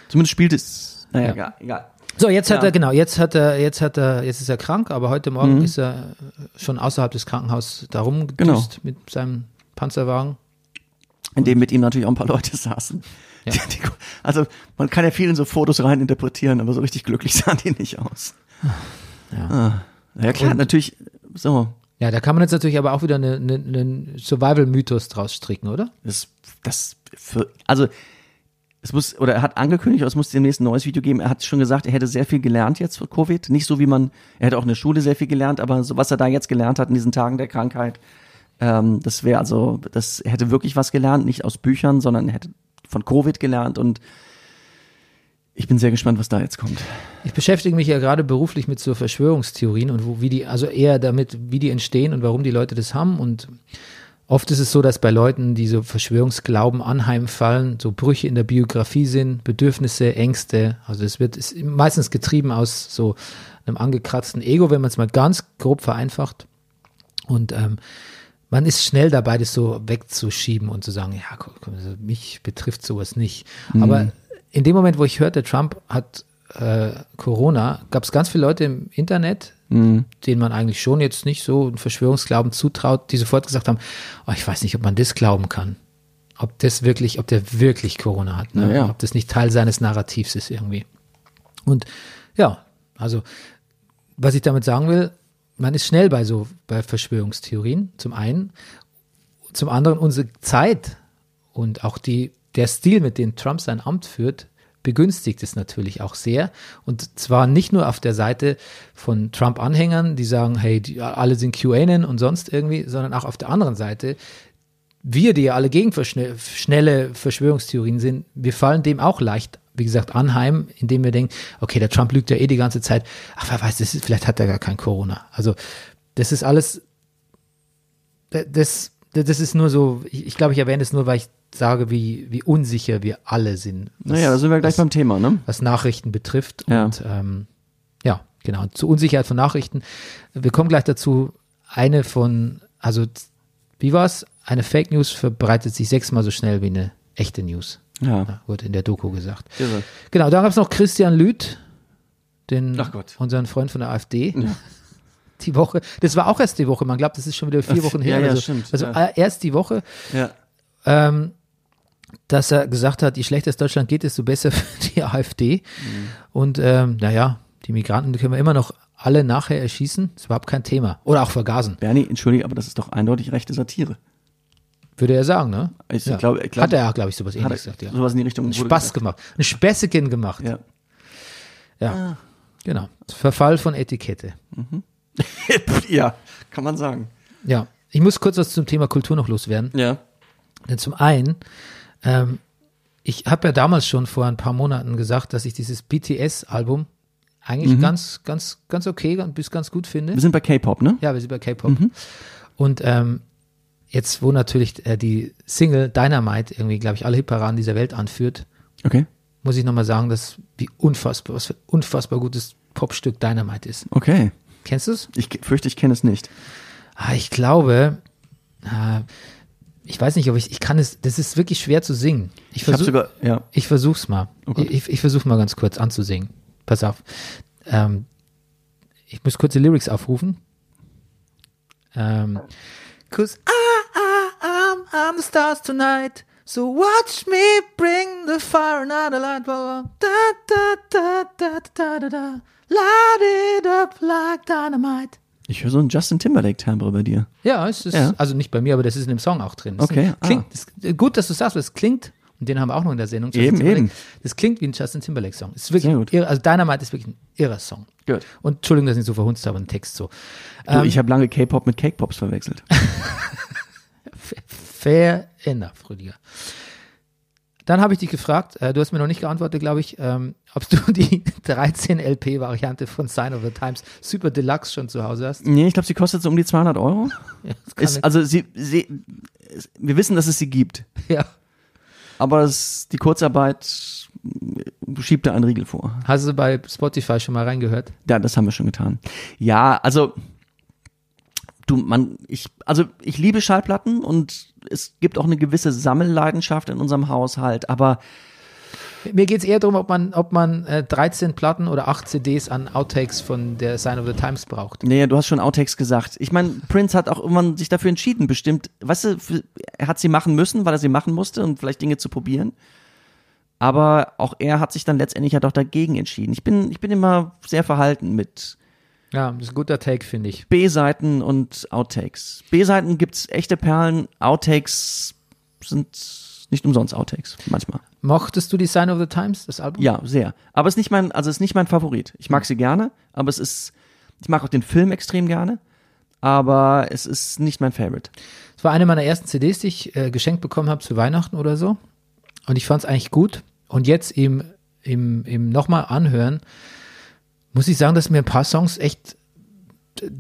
Zumindest spielt es. Naja, Ja. egal. egal. So, jetzt hat Ja. Mhm. er, genau, jetzt hat er, jetzt hat er, jetzt ist er krank, aber heute Morgen ist er äh, schon außerhalb des Krankenhauses darum Genau. mit seinem Panzerwagen. In dem mit ihm natürlich auch ein paar Leute saßen. Ja. Die, die, also man kann ja viel in so Fotos rein interpretieren, aber so richtig glücklich sahen die nicht aus. Ja. Ah. Ja klar, Und- natürlich so. Ja, da kann man jetzt natürlich aber auch wieder einen eine, einen Survival-Mythos draus stricken, oder? Das, das für, also es muss, oder er hat angekündigt, es muss demnächst ein neues Video geben. Er hat schon gesagt, er hätte sehr viel gelernt jetzt für Covid. Nicht so wie man, er hätte auch in der Schule sehr viel gelernt, aber so was er da jetzt gelernt hat in diesen Tagen der Krankheit, ähm, das wäre also, das er hätte wirklich was gelernt, nicht aus Büchern, sondern er hätte von Covid gelernt und ich bin sehr gespannt, was da jetzt kommt. Ich beschäftige mich ja gerade beruflich mit so Verschwörungstheorien und wo, wie die, also eher damit, wie die entstehen und warum die Leute das haben. Und oft ist es so, dass bei Leuten, die so Verschwörungsglauben anheimfallen, so Brüche in der Biografie sind, Bedürfnisse, Ängste. Also es wird ist meistens getrieben aus so einem angekratzten Ego, wenn man es mal ganz grob vereinfacht. Und ähm, man ist schnell dabei, das so wegzuschieben und zu sagen, ja, also mich betrifft sowas nicht. Aber in dem Moment, wo ich hörte, Trump hat äh, Corona, gab es ganz viele Leute im Internet, denen man eigentlich schon jetzt nicht so einen Verschwörungsglauben zutraut, die sofort gesagt haben, oh, ich weiß nicht, ob man das glauben kann. Ob das wirklich, ob der wirklich Corona hat, ne? Ja. ob das nicht Teil seines Narrativs ist irgendwie. Und ja, also was ich damit sagen will, man ist schnell bei so bei Verschwörungstheorien, zum einen. Zum anderen unsere Zeit und auch die, der Stil, mit dem Trump sein Amt führt, begünstigt es natürlich auch sehr. Und zwar nicht nur auf der Seite von Trump-Anhängern, die sagen, hey, die, alle sind QAnon und sonst irgendwie, sondern auch auf der anderen Seite, wir, die ja alle gegen schnelle Verschwörungstheorien sind, wir fallen dem auch leicht, wie gesagt, anheim, indem wir denken, okay, der Trump lügt ja eh die ganze Zeit. Ach, wer weiß, das ist, vielleicht hat er gar kein Corona. Also, das ist alles, das, das ist nur so, ich, ich glaube, ich erwähne es nur, weil ich sage, wie, wie unsicher wir alle sind. was- Naja, da sind wir gleich was, beim Thema, ne? was Nachrichten betrifft. Ja. Und ähm, ja, genau, zur Unsicherheit von Nachrichten. Wir kommen gleich dazu, eine von, also wie war's? Eine Fake News verbreitet sich sechsmal so schnell wie eine echte News. Ja. Ja, wurde in der Doku gesagt. Irre. Genau, da gab es noch Christian Lüth, den unseren Freund von der AfD. die Woche, das war auch erst die Woche, man glaubt, das ist schon wieder vier Wochen her. ja, ja, also stimmt, also ja. äh, erst die Woche, Ja. ähm, dass er gesagt hat, je schlechter es Deutschland geht, desto besser für die AfD. Mhm. Und ähm, naja, die Migranten können wir immer noch alle nachher erschießen, ist überhaupt kein Thema. Oder auch vergasen, Bernie, entschuldige, aber das ist doch eindeutig rechte Satire. Würde er sagen, ne? Ich Ja. glaube, ich glaub, hat er, glaube ich, sowas ähnliches gesagt, ja. sowas in die Richtung Spaß gesagt. gemacht. Ein Späßchen gemacht. Ja. Ja. Genau. Verfall von Etikette. ja, kann man sagen. Ja. Ich muss kurz was zum Thema Kultur noch loswerden. Ja. Denn zum einen, ähm, ich habe ja damals schon vor ein paar Monaten gesagt, dass ich dieses BTS-Album eigentlich ganz, ganz, ganz okay und bis ganz gut finde. Wir sind bei K-Pop, ne? Ja, wir sind bei K-Pop. Und ähm, jetzt, wo natürlich äh, die Single Dynamite irgendwie, glaube ich, alle Hitparaden dieser Welt anführt, Okay. muss ich nochmal sagen, dass wie unfassbar, was für ein unfassbar gutes Popstück Dynamite ist. Okay. Kennst du es? Ich fürchte, ich kenne es nicht. Ah, ich glaube, ah, ich weiß nicht, ob ich, ich kann es, das ist wirklich schwer zu singen. Ich Ich habe versuche, sogar, ja. ich versuch's mal. Oh ich ich versuche mal ganz kurz anzusingen. Pass auf. Ähm, ich muss kurz die Lyrics aufrufen. Ähm, Cause I'm, the stars tonight. So watch me bring the fire and the light. Da, da, da, da, da, da, da. Light it up like dynamite. Ich höre so einen Justin Timberlake-Timbre bei dir. Ja, es ist, Ja. also nicht bei mir, aber das ist in dem Song auch drin. Das Okay, klingt, das, gut, dass du sagst, weil es klingt, und den haben wir auch noch in der Sendung. Justin Eben, Timberlake. eben. Das klingt wie ein Justin Timberlake-Song. Es ist wirklich Sehr gut. irre, also Dynamite ist wirklich ein irrer Song. Gut. Und Entschuldigung, dass ich so verhunzt habe, ein Text so. Du, Ähm, ich habe lange K-Pop mit Cake-Pops verwechselt. Fair enough, Rüdiger. Dann habe ich dich gefragt, äh, du hast mir noch nicht geantwortet, glaube ich, ähm, ob du die 13 LP-Variante von Sign of the Times Super Deluxe schon zu Hause hast. Nee, ich glaube, sie kostet so um die 200 Euro. Ja, Ist, also sie, sie, wir wissen, dass es sie gibt. ja. Aber es, die Kurzarbeit schiebt da einen Riegel vor. Hast du bei Spotify schon mal reingehört? Ja, das haben wir schon getan. Ja, also du, man, ich, also ich liebe Schallplatten und es gibt auch eine gewisse Sammelleidenschaft in unserem Haushalt, aber Mir geht es eher darum, ob man, ob man äh, 13 Platten oder 8 CDs an Outtakes von der Sign of the Times braucht. nee, du hast schon Outtakes gesagt. Ich meine, Prince hat auch irgendwann sich dafür entschieden, bestimmt, weißt du, er hat sie machen müssen, weil er sie machen musste und vielleicht Dinge zu probieren. Aber auch er hat sich dann letztendlich ja doch dagegen entschieden. Ich bin, ich bin immer sehr verhalten mit Ja, das ist ein guter Take, finde ich. B-Seiten und Outtakes. B-Seiten gibt's echte Perlen, Outtakes sind nicht umsonst Outtakes, manchmal. Mochtest du die Sign of the Times, das Album? Ja, sehr. Aber es ist nicht mein, also es ist nicht mein Favorit. Ich mag sie gerne, aber es ist, ich mag auch den Film extrem gerne, aber es ist nicht mein Favorite. Es war eine meiner ersten CDs, die ich äh, geschenkt bekommen habe zu Weihnachten oder so. Und ich fand es eigentlich gut. Und jetzt im, im, im nochmal anhören, muss ich sagen, dass mir ein paar Songs echt,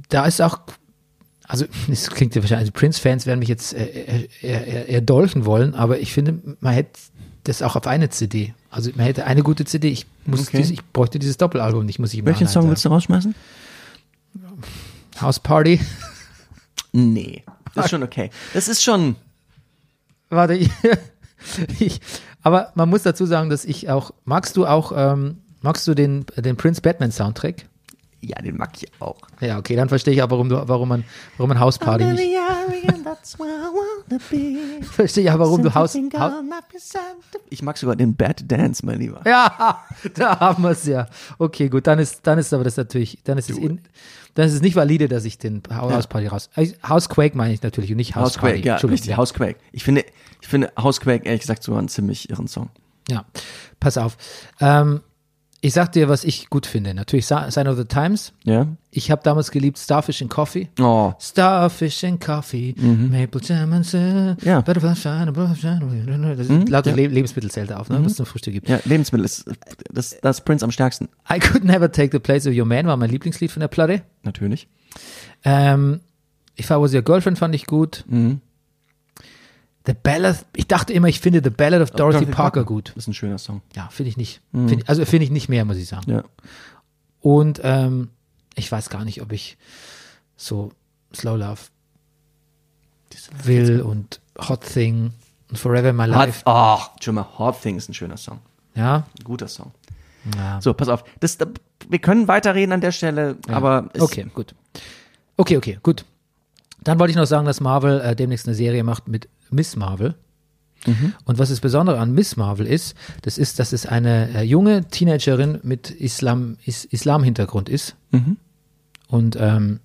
da ist auch, also es klingt ja wahrscheinlich, also Prince-Fans werden mich jetzt äh, äh, äh, erdolchen wollen, aber ich finde, man hätte das auch auf eine CD. Also man hätte eine gute CD. Ich muss Okay. dieses, ich bräuchte dieses Doppelalbum nicht, muss ich Welchen Song willst du rausschmeißen? House Party. Nee. Das ist schon okay. Das ist schon, Warte, ich, ich, aber man muss dazu sagen, dass ich auch, magst du auch, ähm, magst du den, den Prince Batman Soundtrack? ja, den mag ich auch. Ja, okay, dann verstehe ich auch, warum du, warum man, warum man House Party nicht, verstehe ich auch, warum du House, Haus, Ich mag sogar den Bad Dance, mein Lieber. ja, da haben wir es ja. Okay, gut, dann ist, dann ist aber das natürlich, dann ist es in, dann ist es nicht valide, dass ich den House Party raus, äh, House Quake meine ich natürlich und nicht House Party. Housequake, ja, Entschuldigung, richtig, Housequake. Ich finde, ich finde Housequake, ehrlich gesagt, sogar einen ziemlich irren Song. Ja, pass auf. Ähm, ich sag dir, was ich gut finde. Natürlich Sign of the Times. Ja? Ich habe damals geliebt Starfish and Coffee. Oh, Starfish and Coffee, Maple Jam and Syrup, Mhm. Ja. Mhm, Butterfly Shine. Das ist lauter Le Lebensmittel zählt auf, ne, was es zum Frühstück gibt. ja, Lebensmittel ist, das, das Prince am stärksten. I Could Never Take the Place of Your Man war mein Lieblingslied von der Platte. Natürlich. Ähm, If I Was Your Girlfriend fand ich gut. Mhm. The Ballad, ich dachte immer, ich finde The Ballad of Dorothy, Parker gut. Das ist ein schöner Song. Ja, finde ich nicht. Find, also finde ich nicht mehr, muss ich sagen. Ja. Und ähm, ich weiß gar nicht, ob ich so Slow Love will und Hot Thing und Forever in My Hot, Life. oh, schon mal, Hot Thing ist ein schöner Song. Ja, Ein guter Song. ja. So, pass auf. Das, wir können weiterreden an der Stelle, aber es, okay, gut. Okay, okay, gut. Dann wollte ich noch sagen, dass Marvel äh, demnächst eine Serie macht mit Miss Marvel. Und was das Besondere an Miss Marvel ist, das ist, dass es eine äh, junge Teenagerin mit Islam, is, Islam-Hintergrund ist. Und, ähm,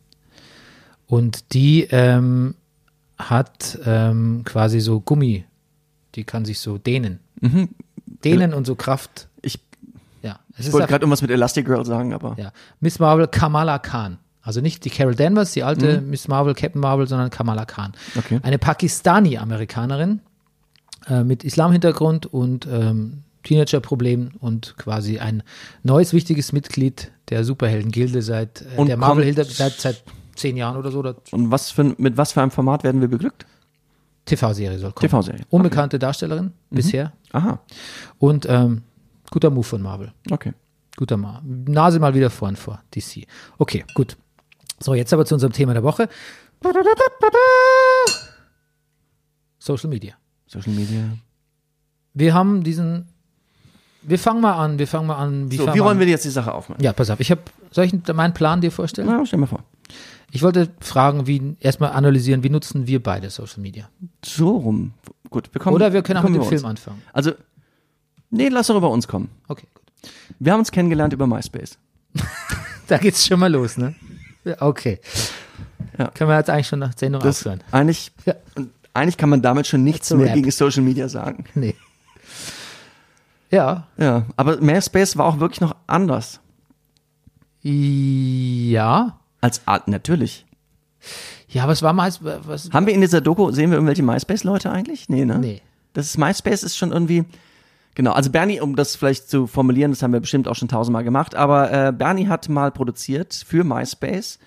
und die ähm, hat ähm, quasi so Gummi, die kann sich so dehnen. Dehnen und so Kraft. Ich, Ja, es ich ist wollte gerade irgendwas mit Elastigirl sagen, aber ja. Miss Marvel Kamala Khan. Also nicht die Carol Danvers, die alte Miss Marvel, Captain Marvel, sondern Kamala Khan. Okay. Eine Pakistani-Amerikanerin äh, mit Islam-Hintergrund und ähm, Teenager-Problemen und quasi ein neues wichtiges Mitglied der Superhelden-Gilde seit äh, der Marvel kommt- seit, seit zehn Jahren oder so. Und was für, mit was für einem Format werden wir beglückt? TV-Serie soll kommen. TV-Serie. Unbekannte Darstellerin bisher Aha, und ähm, guter Move von Marvel. okay. Guter Mal. Nase mal wieder vorn vor, DC. Okay, gut. So, jetzt aber zu unserem Thema der Woche. Social Media. Social Media. Wir haben diesen, wir fangen mal an, wir fangen mal an. Wie, So, wie wollen an? wir jetzt die Sache aufmachen? Ja, pass auf, ich habe, soll ich meinen Plan dir vorstellen? Na, stell mal vor. Ich wollte fragen, wie, erstmal analysieren, wie nutzen wir beide Social Media? So rum. Gut, wir kommen. Oder wir können auch mit dem Film anfangen. Also, nee, lass doch über uns kommen. Okay, gut. Wir haben uns kennengelernt über MySpace. Da geht's schon mal los, ne? Okay. Ja. Können wir jetzt eigentlich schon nach Sendung Das aufhören? eigentlich, Ja. eigentlich kann man damit schon nichts mehr gegen Social Media sagen. Nee. Ja, Ja, aber MySpace war auch wirklich noch anders ja. als Art, natürlich. Ja, aber es war meist, was, Haben wir in dieser Doku, sehen wir irgendwelche MySpace-Leute eigentlich? Nee, ne? nee. Das ist MySpace ist schon irgendwie. Genau, also Bernie, um das vielleicht zu formulieren, das haben wir bestimmt auch schon tausendmal gemacht, aber äh, Bernie hat mal produziert für MySpace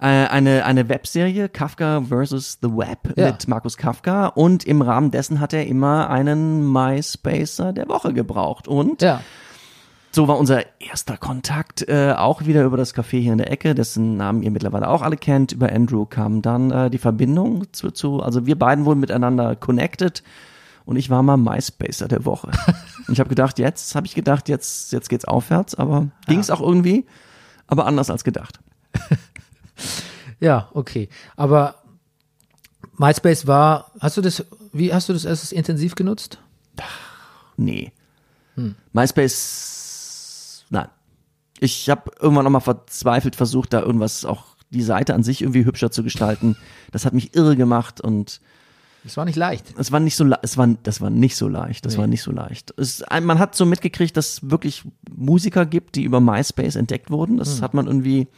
äh, eine, eine Webserie, Kafka versus the Web, Ja. mit Markus Kafka und im Rahmen dessen hat er immer einen MySpacer der Woche gebraucht. Und Ja. so war unser erster Kontakt äh, auch wieder über das Café hier in der Ecke, dessen Namen ihr mittlerweile auch alle kennt. Über Andrew kam dann äh, die Verbindung zu, zu, also wir beiden wurden miteinander connected und ich war mal MySpacer der Woche. und ich habe gedacht, jetzt habe ich gedacht, jetzt jetzt geht's aufwärts, aber ging es auch irgendwie, aber anders als gedacht. Ja, okay. Aber MySpace war, hast du das, wie hast du das erstes intensiv genutzt? Nee. MySpace, nein. Ich habe irgendwann noch mal verzweifelt versucht, da irgendwas auch die Seite an sich irgendwie hübscher zu gestalten. Das hat mich irre gemacht und Das war nicht leicht. es war nicht so, es war, das war nicht so leicht. Das Nee. war nicht so leicht. Es, man hat so mitgekriegt, dass es wirklich Musiker gibt, die über MySpace entdeckt wurden. Das Hm. hat man irgendwie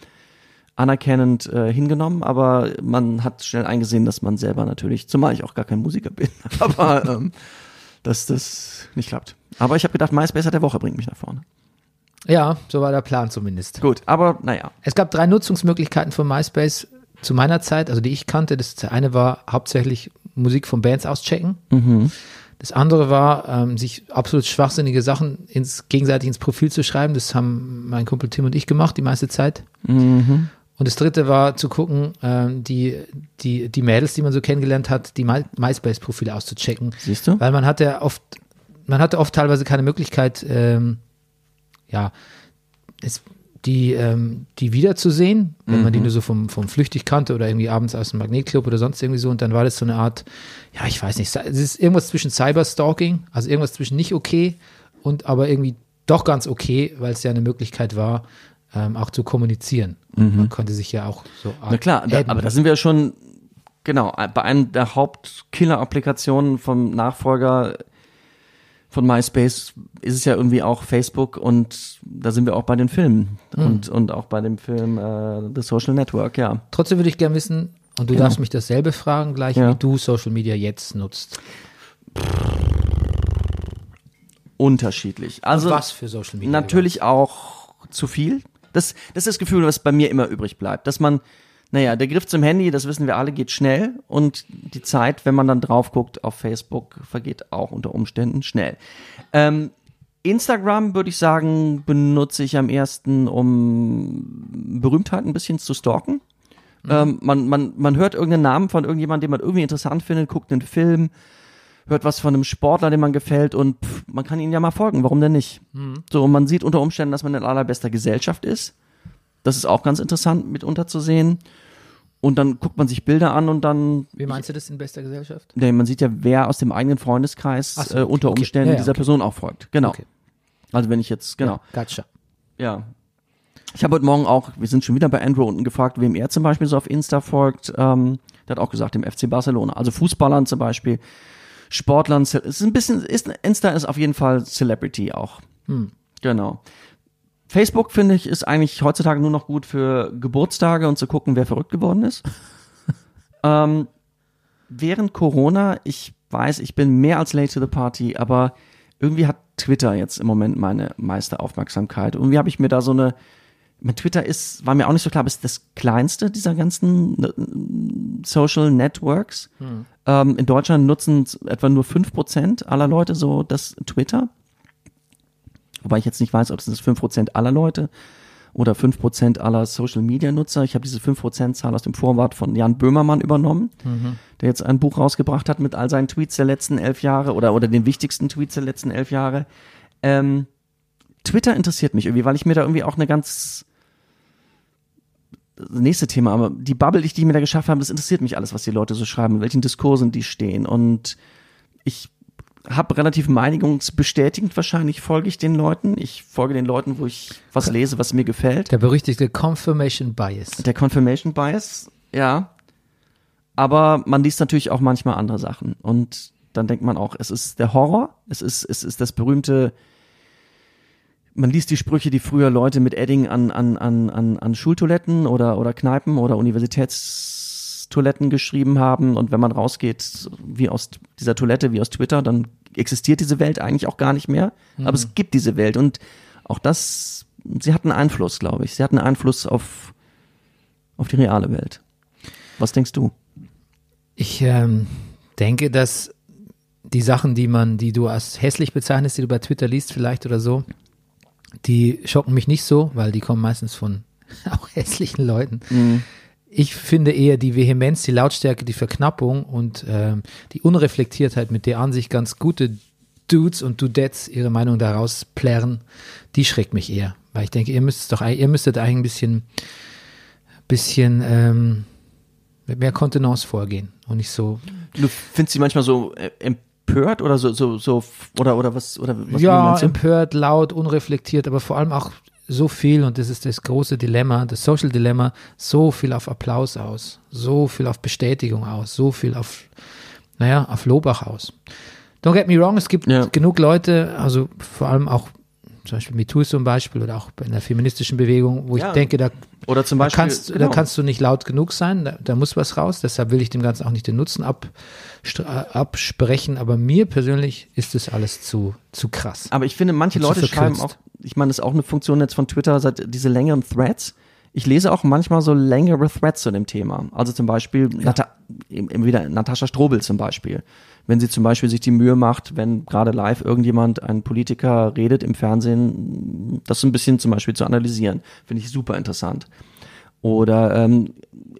anerkennend äh, hingenommen, aber man hat schnell eingesehen, dass man selber natürlich, zumal ich auch gar kein Musiker bin, aber ähm, dass das nicht klappt. Aber ich habe gedacht, MySpace hat der Woche bringt mich nach vorne. Ja, so war der Plan zumindest. Gut, aber naja. Es gab drei Nutzungsmöglichkeiten von MySpace zu meiner Zeit, also die ich kannte. Das eine war hauptsächlich Musik von Bands auschecken. Das andere war, ähm, sich absolut schwachsinnige Sachen ins, gegenseitig ins Profil zu schreiben. Das haben mein Kumpel Tim und ich gemacht die meiste Zeit. Und das dritte war zu gucken, ähm, die, die, die Mädels, die man so kennengelernt hat, die My MySpace-Profile auszuchecken. Siehst du? Weil man hatte oft, man hatte oft teilweise keine Möglichkeit, ähm, ja, es, die, ähm, die wiederzusehen, wenn man die nur so vom, vom flüchtig kannte oder irgendwie abends aus dem Magnetclub oder sonst irgendwie so. Und dann war das so eine Art, ja, ich weiß nicht, es ist irgendwas zwischen Cyberstalking, also irgendwas zwischen nicht okay und aber irgendwie doch ganz okay, weil es ja eine Möglichkeit war, ähm, auch zu kommunizieren. Und man konnte sich ja auch so Na klar, da, aber da sind wir schon, genau, bei einem der Hauptkiller-Applikationen vom Nachfolger von MySpace ist es ja irgendwie auch Facebook und da sind wir auch bei den Filmen und, und auch bei dem Film äh, The Social Network, ja. Trotzdem würde ich gerne wissen, und du darfst mich dasselbe fragen gleich, Ja. wie du Social Media jetzt nutzt. Unterschiedlich. Also Was für Social Media? natürlich auch zu viel. Das, das ist das Gefühl, was bei mir immer übrig bleibt, dass man, naja, der Griff zum Handy, das wissen wir alle, geht schnell und die Zeit, wenn man dann drauf guckt auf Facebook, vergeht auch unter Umständen schnell. Ähm, Instagram würde ich sagen, benutze ich am ersten, um Berühmtheiten ein bisschen zu stalken. Ähm, man, man, man hört irgendeinen Namen von irgendjemandem, den man irgendwie interessant findet, guckt einen Film, hört was von einem Sportler, dem man gefällt und pff, man kann ihnen ja mal folgen, warum denn nicht? So, und man sieht unter Umständen, dass man in allerbester Gesellschaft ist. Das ist auch ganz interessant mitunter zu sehen. und dann guckt man sich Bilder an und dann, Wie meinst du das in bester Gesellschaft? nee, man sieht ja, wer aus dem eigenen Freundeskreis so, äh, unter okay. Umständen Ja, ja, dieser okay. Person auch folgt. Genau. Okay. Also wenn ich jetzt, genau. Gotcha. Ja. Ich habe heute Morgen auch, wir sind schon wieder bei Andrew unten gefragt, wem er zum Beispiel so auf Insta folgt. Ähm, der hat auch gesagt, dem FC Barcelona. Also Fußballern zum Beispiel, Sportlern. Es ist ein bisschen, ist, Insta ist auf jeden Fall Celebrity auch. Genau. Facebook, finde ich, ist eigentlich heutzutage nur noch gut für Geburtstage und zu gucken, wer verrückt geworden ist. ähm, während Corona, ich weiß, ich bin mehr als late to the party, aber irgendwie hat Twitter jetzt im Moment meine meiste Aufmerksamkeit. Irgendwie habe ich mir da so eine, mein Twitter ist, war mir auch nicht so klar, aber ist das kleinste dieser ganzen äh, Social Networks. Ähm, in Deutschland nutzen etwa nur 5% aller Leute so das Twitter. Wobei ich jetzt nicht weiß, ob es das 5% aller Leute oder 5% aller Social Media Nutzer. Ich habe diese 5% Zahl aus dem Vorwort von Jan Böhmermann übernommen, der jetzt ein Buch rausgebracht hat mit all seinen Tweets der letzten elf Jahre oder, oder den wichtigsten Tweets der letzten elf Jahre. Ähm, Twitter interessiert mich irgendwie, weil ich mir da irgendwie auch eine ganz das nächste Thema, aber die Bubble, die ich mir da geschafft habe, das interessiert mich alles, was die Leute so schreiben, in welchen Diskursen die stehen. Und ich habe relativ meinungsbestätigend wahrscheinlich folge ich den Leuten. Ich folge den Leuten, wo ich was lese, was mir gefällt. Der berüchtigte Confirmation Bias. Der Confirmation Bias, ja. Aber man liest natürlich auch manchmal andere Sachen. Und dann denkt man auch, es ist der Horror, es ist, es ist das berühmte, man liest die Sprüche, die früher Leute mit Edding an, an, an, an, an Schultoiletten oder, oder Kneipen oder Universitätstoiletten geschrieben haben. Und wenn man rausgeht, wie aus dieser Toilette, wie aus Twitter, dann existiert diese Welt eigentlich auch gar nicht mehr. Aber es gibt diese Welt. Und auch das, sie hat einen Einfluss, glaube ich. Sie hat einen Einfluss auf, auf die reale Welt. Was denkst du? Ich ähm, denke, dass die Sachen, die man, die du als hässlich bezeichnest, die du bei Twitter liest vielleicht oder so, die schocken mich nicht so, weil die kommen meistens von auch hässlichen Leuten. Ich finde eher die Vehemenz, die Lautstärke, die Verknappung und ähm, die Unreflektiertheit, mit der an sich ganz gute Dudes und Dudettes ihre Meinung daraus plärren, die schreckt mich eher. Weil ich denke, ihr müsst doch, ihr müsstet eigentlich ein bisschen, bisschen ähm, mit mehr Kontenance vorgehen und nicht so Du findest sie manchmal so äh, empört oder so, so, so, oder, oder was, oder was ja, empört, laut, unreflektiert, aber vor allem auch so viel, und das ist das große Dilemma, das Social Dilemma, so viel auf Applaus aus, so viel auf Bestätigung aus, so viel auf, naja, auf Lobach aus. Don't get me wrong, es gibt Ja. genug Leute, also vor allem auch zum Beispiel MeToo zum Beispiel oder auch in der feministischen Bewegung, wo Ja. ich denke, da, Oder zum da, Beispiel, kannst, genau. da kannst du nicht laut genug sein, da, da muss was raus, deshalb will ich dem Ganzen auch nicht den Nutzen abstre- absprechen, aber mir persönlich ist das alles zu, zu krass. Aber ich finde, manche Leute schreiben auch, ich meine, das ist auch eine Funktion jetzt von Twitter, seit diese längeren Threads. Ich lese auch manchmal so längere Threads zu dem Thema. Also zum Beispiel, Nata immer wieder Natascha Strobel zum Beispiel. Wenn sie zum Beispiel sich die Mühe macht, wenn gerade live irgendjemand, ein Politiker redet im Fernsehen, das so ein bisschen zum Beispiel zu analysieren. Finde ich super interessant. Oder ähm,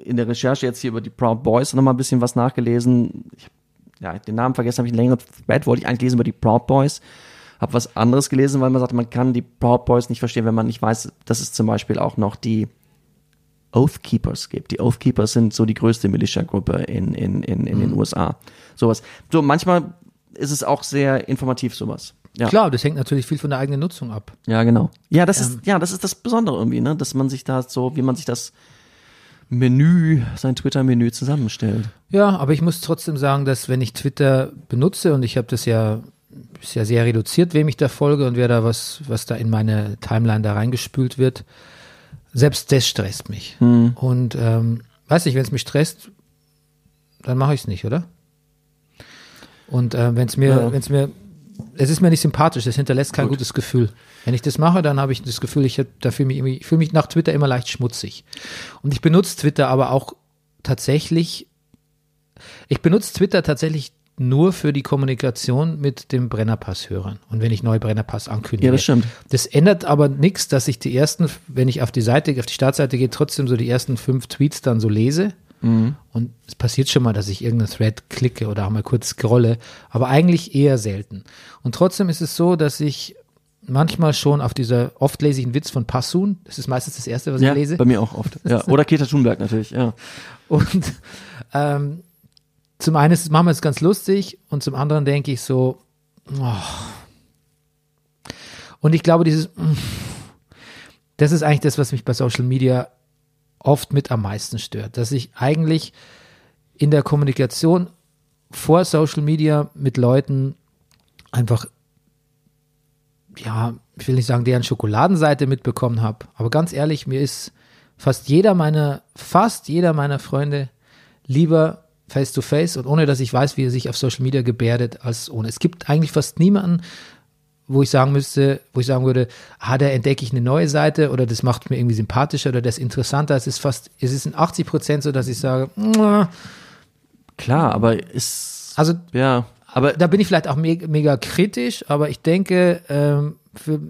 in der Recherche jetzt hier über die Proud Boys noch mal ein bisschen was nachgelesen. Ich, ja, den Namen vergessen habe ich längeren Thread, wollte ich eigentlich lesen über die Proud Boys. Habe was anderes gelesen, weil man sagt, man kann die Proud Boys nicht verstehen, wenn man nicht weiß, dass es zum Beispiel auch noch die Oath Keepers gibt. Die Oath Keepers sind so die größte Militia-Gruppe in, in, in, in den USA. Sowas. So, manchmal ist es auch sehr informativ, sowas. Ja. Klar, das hängt natürlich viel von der eigenen Nutzung ab. Ja, genau. Ja, das Ähm. ist, ja, das ist das Besondere irgendwie, ne? Dass man sich da so, wie man sich das Menü, sein Twitter-Menü zusammenstellt. Ja, aber ich muss trotzdem sagen, dass wenn ich Twitter benutze und ich habe das ja, ist ja sehr reduziert, wem ich da folge und wer da was, was da in meine Timeline da reingespült wird, selbst das stresst mich. Und ähm, weiß nicht, wenn es mich stresst, dann mache ich es nicht, oder? Und äh, wenn es mir, Ja. wenn es mir, es ist mir nicht sympathisch, es hinterlässt kein gutes Gefühl. Wenn ich das mache, dann habe ich das Gefühl, ich da fühle mich, irgendwie- ich fühle mich nach Twitter immer leicht schmutzig. Und ich benutze Twitter aber auch tatsächlich ich benutze Twitter tatsächlich nur für die Kommunikation mit den Brennerpass-Hörern und wenn ich neue Brennerpass ankündige. Ja, das stimmt. Das ändert aber nichts, dass ich die ersten, wenn ich auf die Seite, auf die Startseite gehe, trotzdem so die ersten fünf Tweets dann so lese. Und es passiert schon mal, dass ich irgendeinen Thread klicke oder auch mal kurz scrolle, aber eigentlich eher selten. Und trotzdem ist es so, dass ich manchmal schon auf dieser, oft lese ich einen Witz von Passun, das ist meistens das Erste, was Ja, ich lese. bei mir auch oft. Ja. Oder Keter Thunberg natürlich, ja. Und ähm, zum einen ist es ganz lustig und zum anderen denke ich so, oh. und ich glaube, dieses, mm, das ist eigentlich das, was mich bei Social Media oft mit am meisten stört, dass ich eigentlich in der Kommunikation vor Social Media mit Leuten einfach, ja, ich will nicht sagen, deren Schokoladenseite mitbekommen habe, aber ganz ehrlich, mir ist fast jeder meiner, fast jeder meiner Freunde lieber face to face und ohne dass ich weiß, wie er sich auf Social Media gebärdet, als ohne. Es gibt eigentlich fast niemanden, wo ich sagen müsste, wo ich sagen würde, ah, da entdecke ich eine neue Seite oder das macht mir irgendwie sympathischer oder das interessanter. Es ist fast, es ist in 80 Prozent so, dass ich sage, "Mua." Klar, aber ist, also ja, aber da bin ich vielleicht auch me mega kritisch, aber ich denke, ähm, für,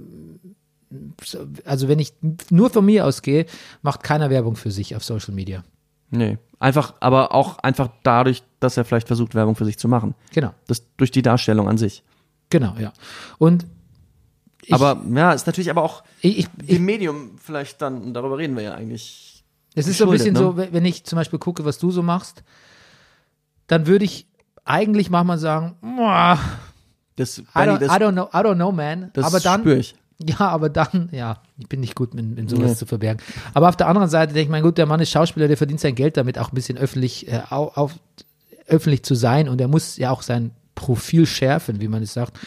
also wenn ich nur von mir ausgehe, macht keiner Werbung für sich auf Social Media. Nee. Einfach, aber auch einfach dadurch, dass er vielleicht versucht, Werbung für sich zu machen. Genau, Das durch die Darstellung an sich. genau, ja. Und ich, aber ja, ist natürlich aber auch ich, ich, dem Medium vielleicht dann, darüber reden wir ja eigentlich. es ist so ein bisschen ne? so, wenn ich zum Beispiel gucke, was du so machst, dann würde ich eigentlich manchmal sagen, "Mua, Das, I Benny, don't, das, I don't know, I don't know, man. das aber dann, spüre ich. Ja, aber dann, ja, ich bin nicht gut in, in sowas Nee. zu verbergen. Aber auf der anderen Seite denke ich, mein gut, der Mann ist Schauspieler, der verdient sein Geld damit auch ein bisschen öffentlich, äh, au- auf, öffentlich zu sein und er muss ja auch sein Profil schärfen, wie man es sagt.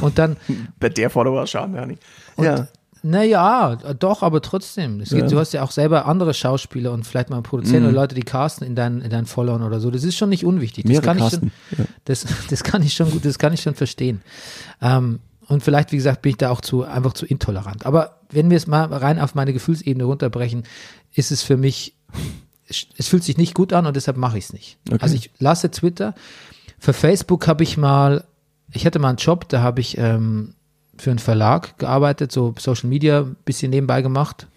Und dann, Bei der Follower-Schaden, ja nicht. Ja. naja, doch, aber trotzdem. Geht, Ja. Du hast ja auch selber andere Schauspieler und vielleicht mal einen Produzenten Mhm. oder Leute, die casten in deinen, in deinen Followern oder so. Das ist schon nicht unwichtig. Das Mehrere kann ich schon, casten, das, das kann ich schon gut, das kann ich schon verstehen. Ähm, und vielleicht, wie gesagt, bin ich da auch zu, einfach zu intolerant. Aber wenn wir es mal rein auf meine Gefühlsebene runterbrechen, ist es für mich, es, fühlt sich nicht gut an und deshalb mache ich es nicht. Okay. Also ich lasse Twitter. Für Facebook habe ich mal, ich hatte mal einen Job, da habe ich ähm, für einen Verlag gearbeitet, so Social Media ein bisschen nebenbei gemacht.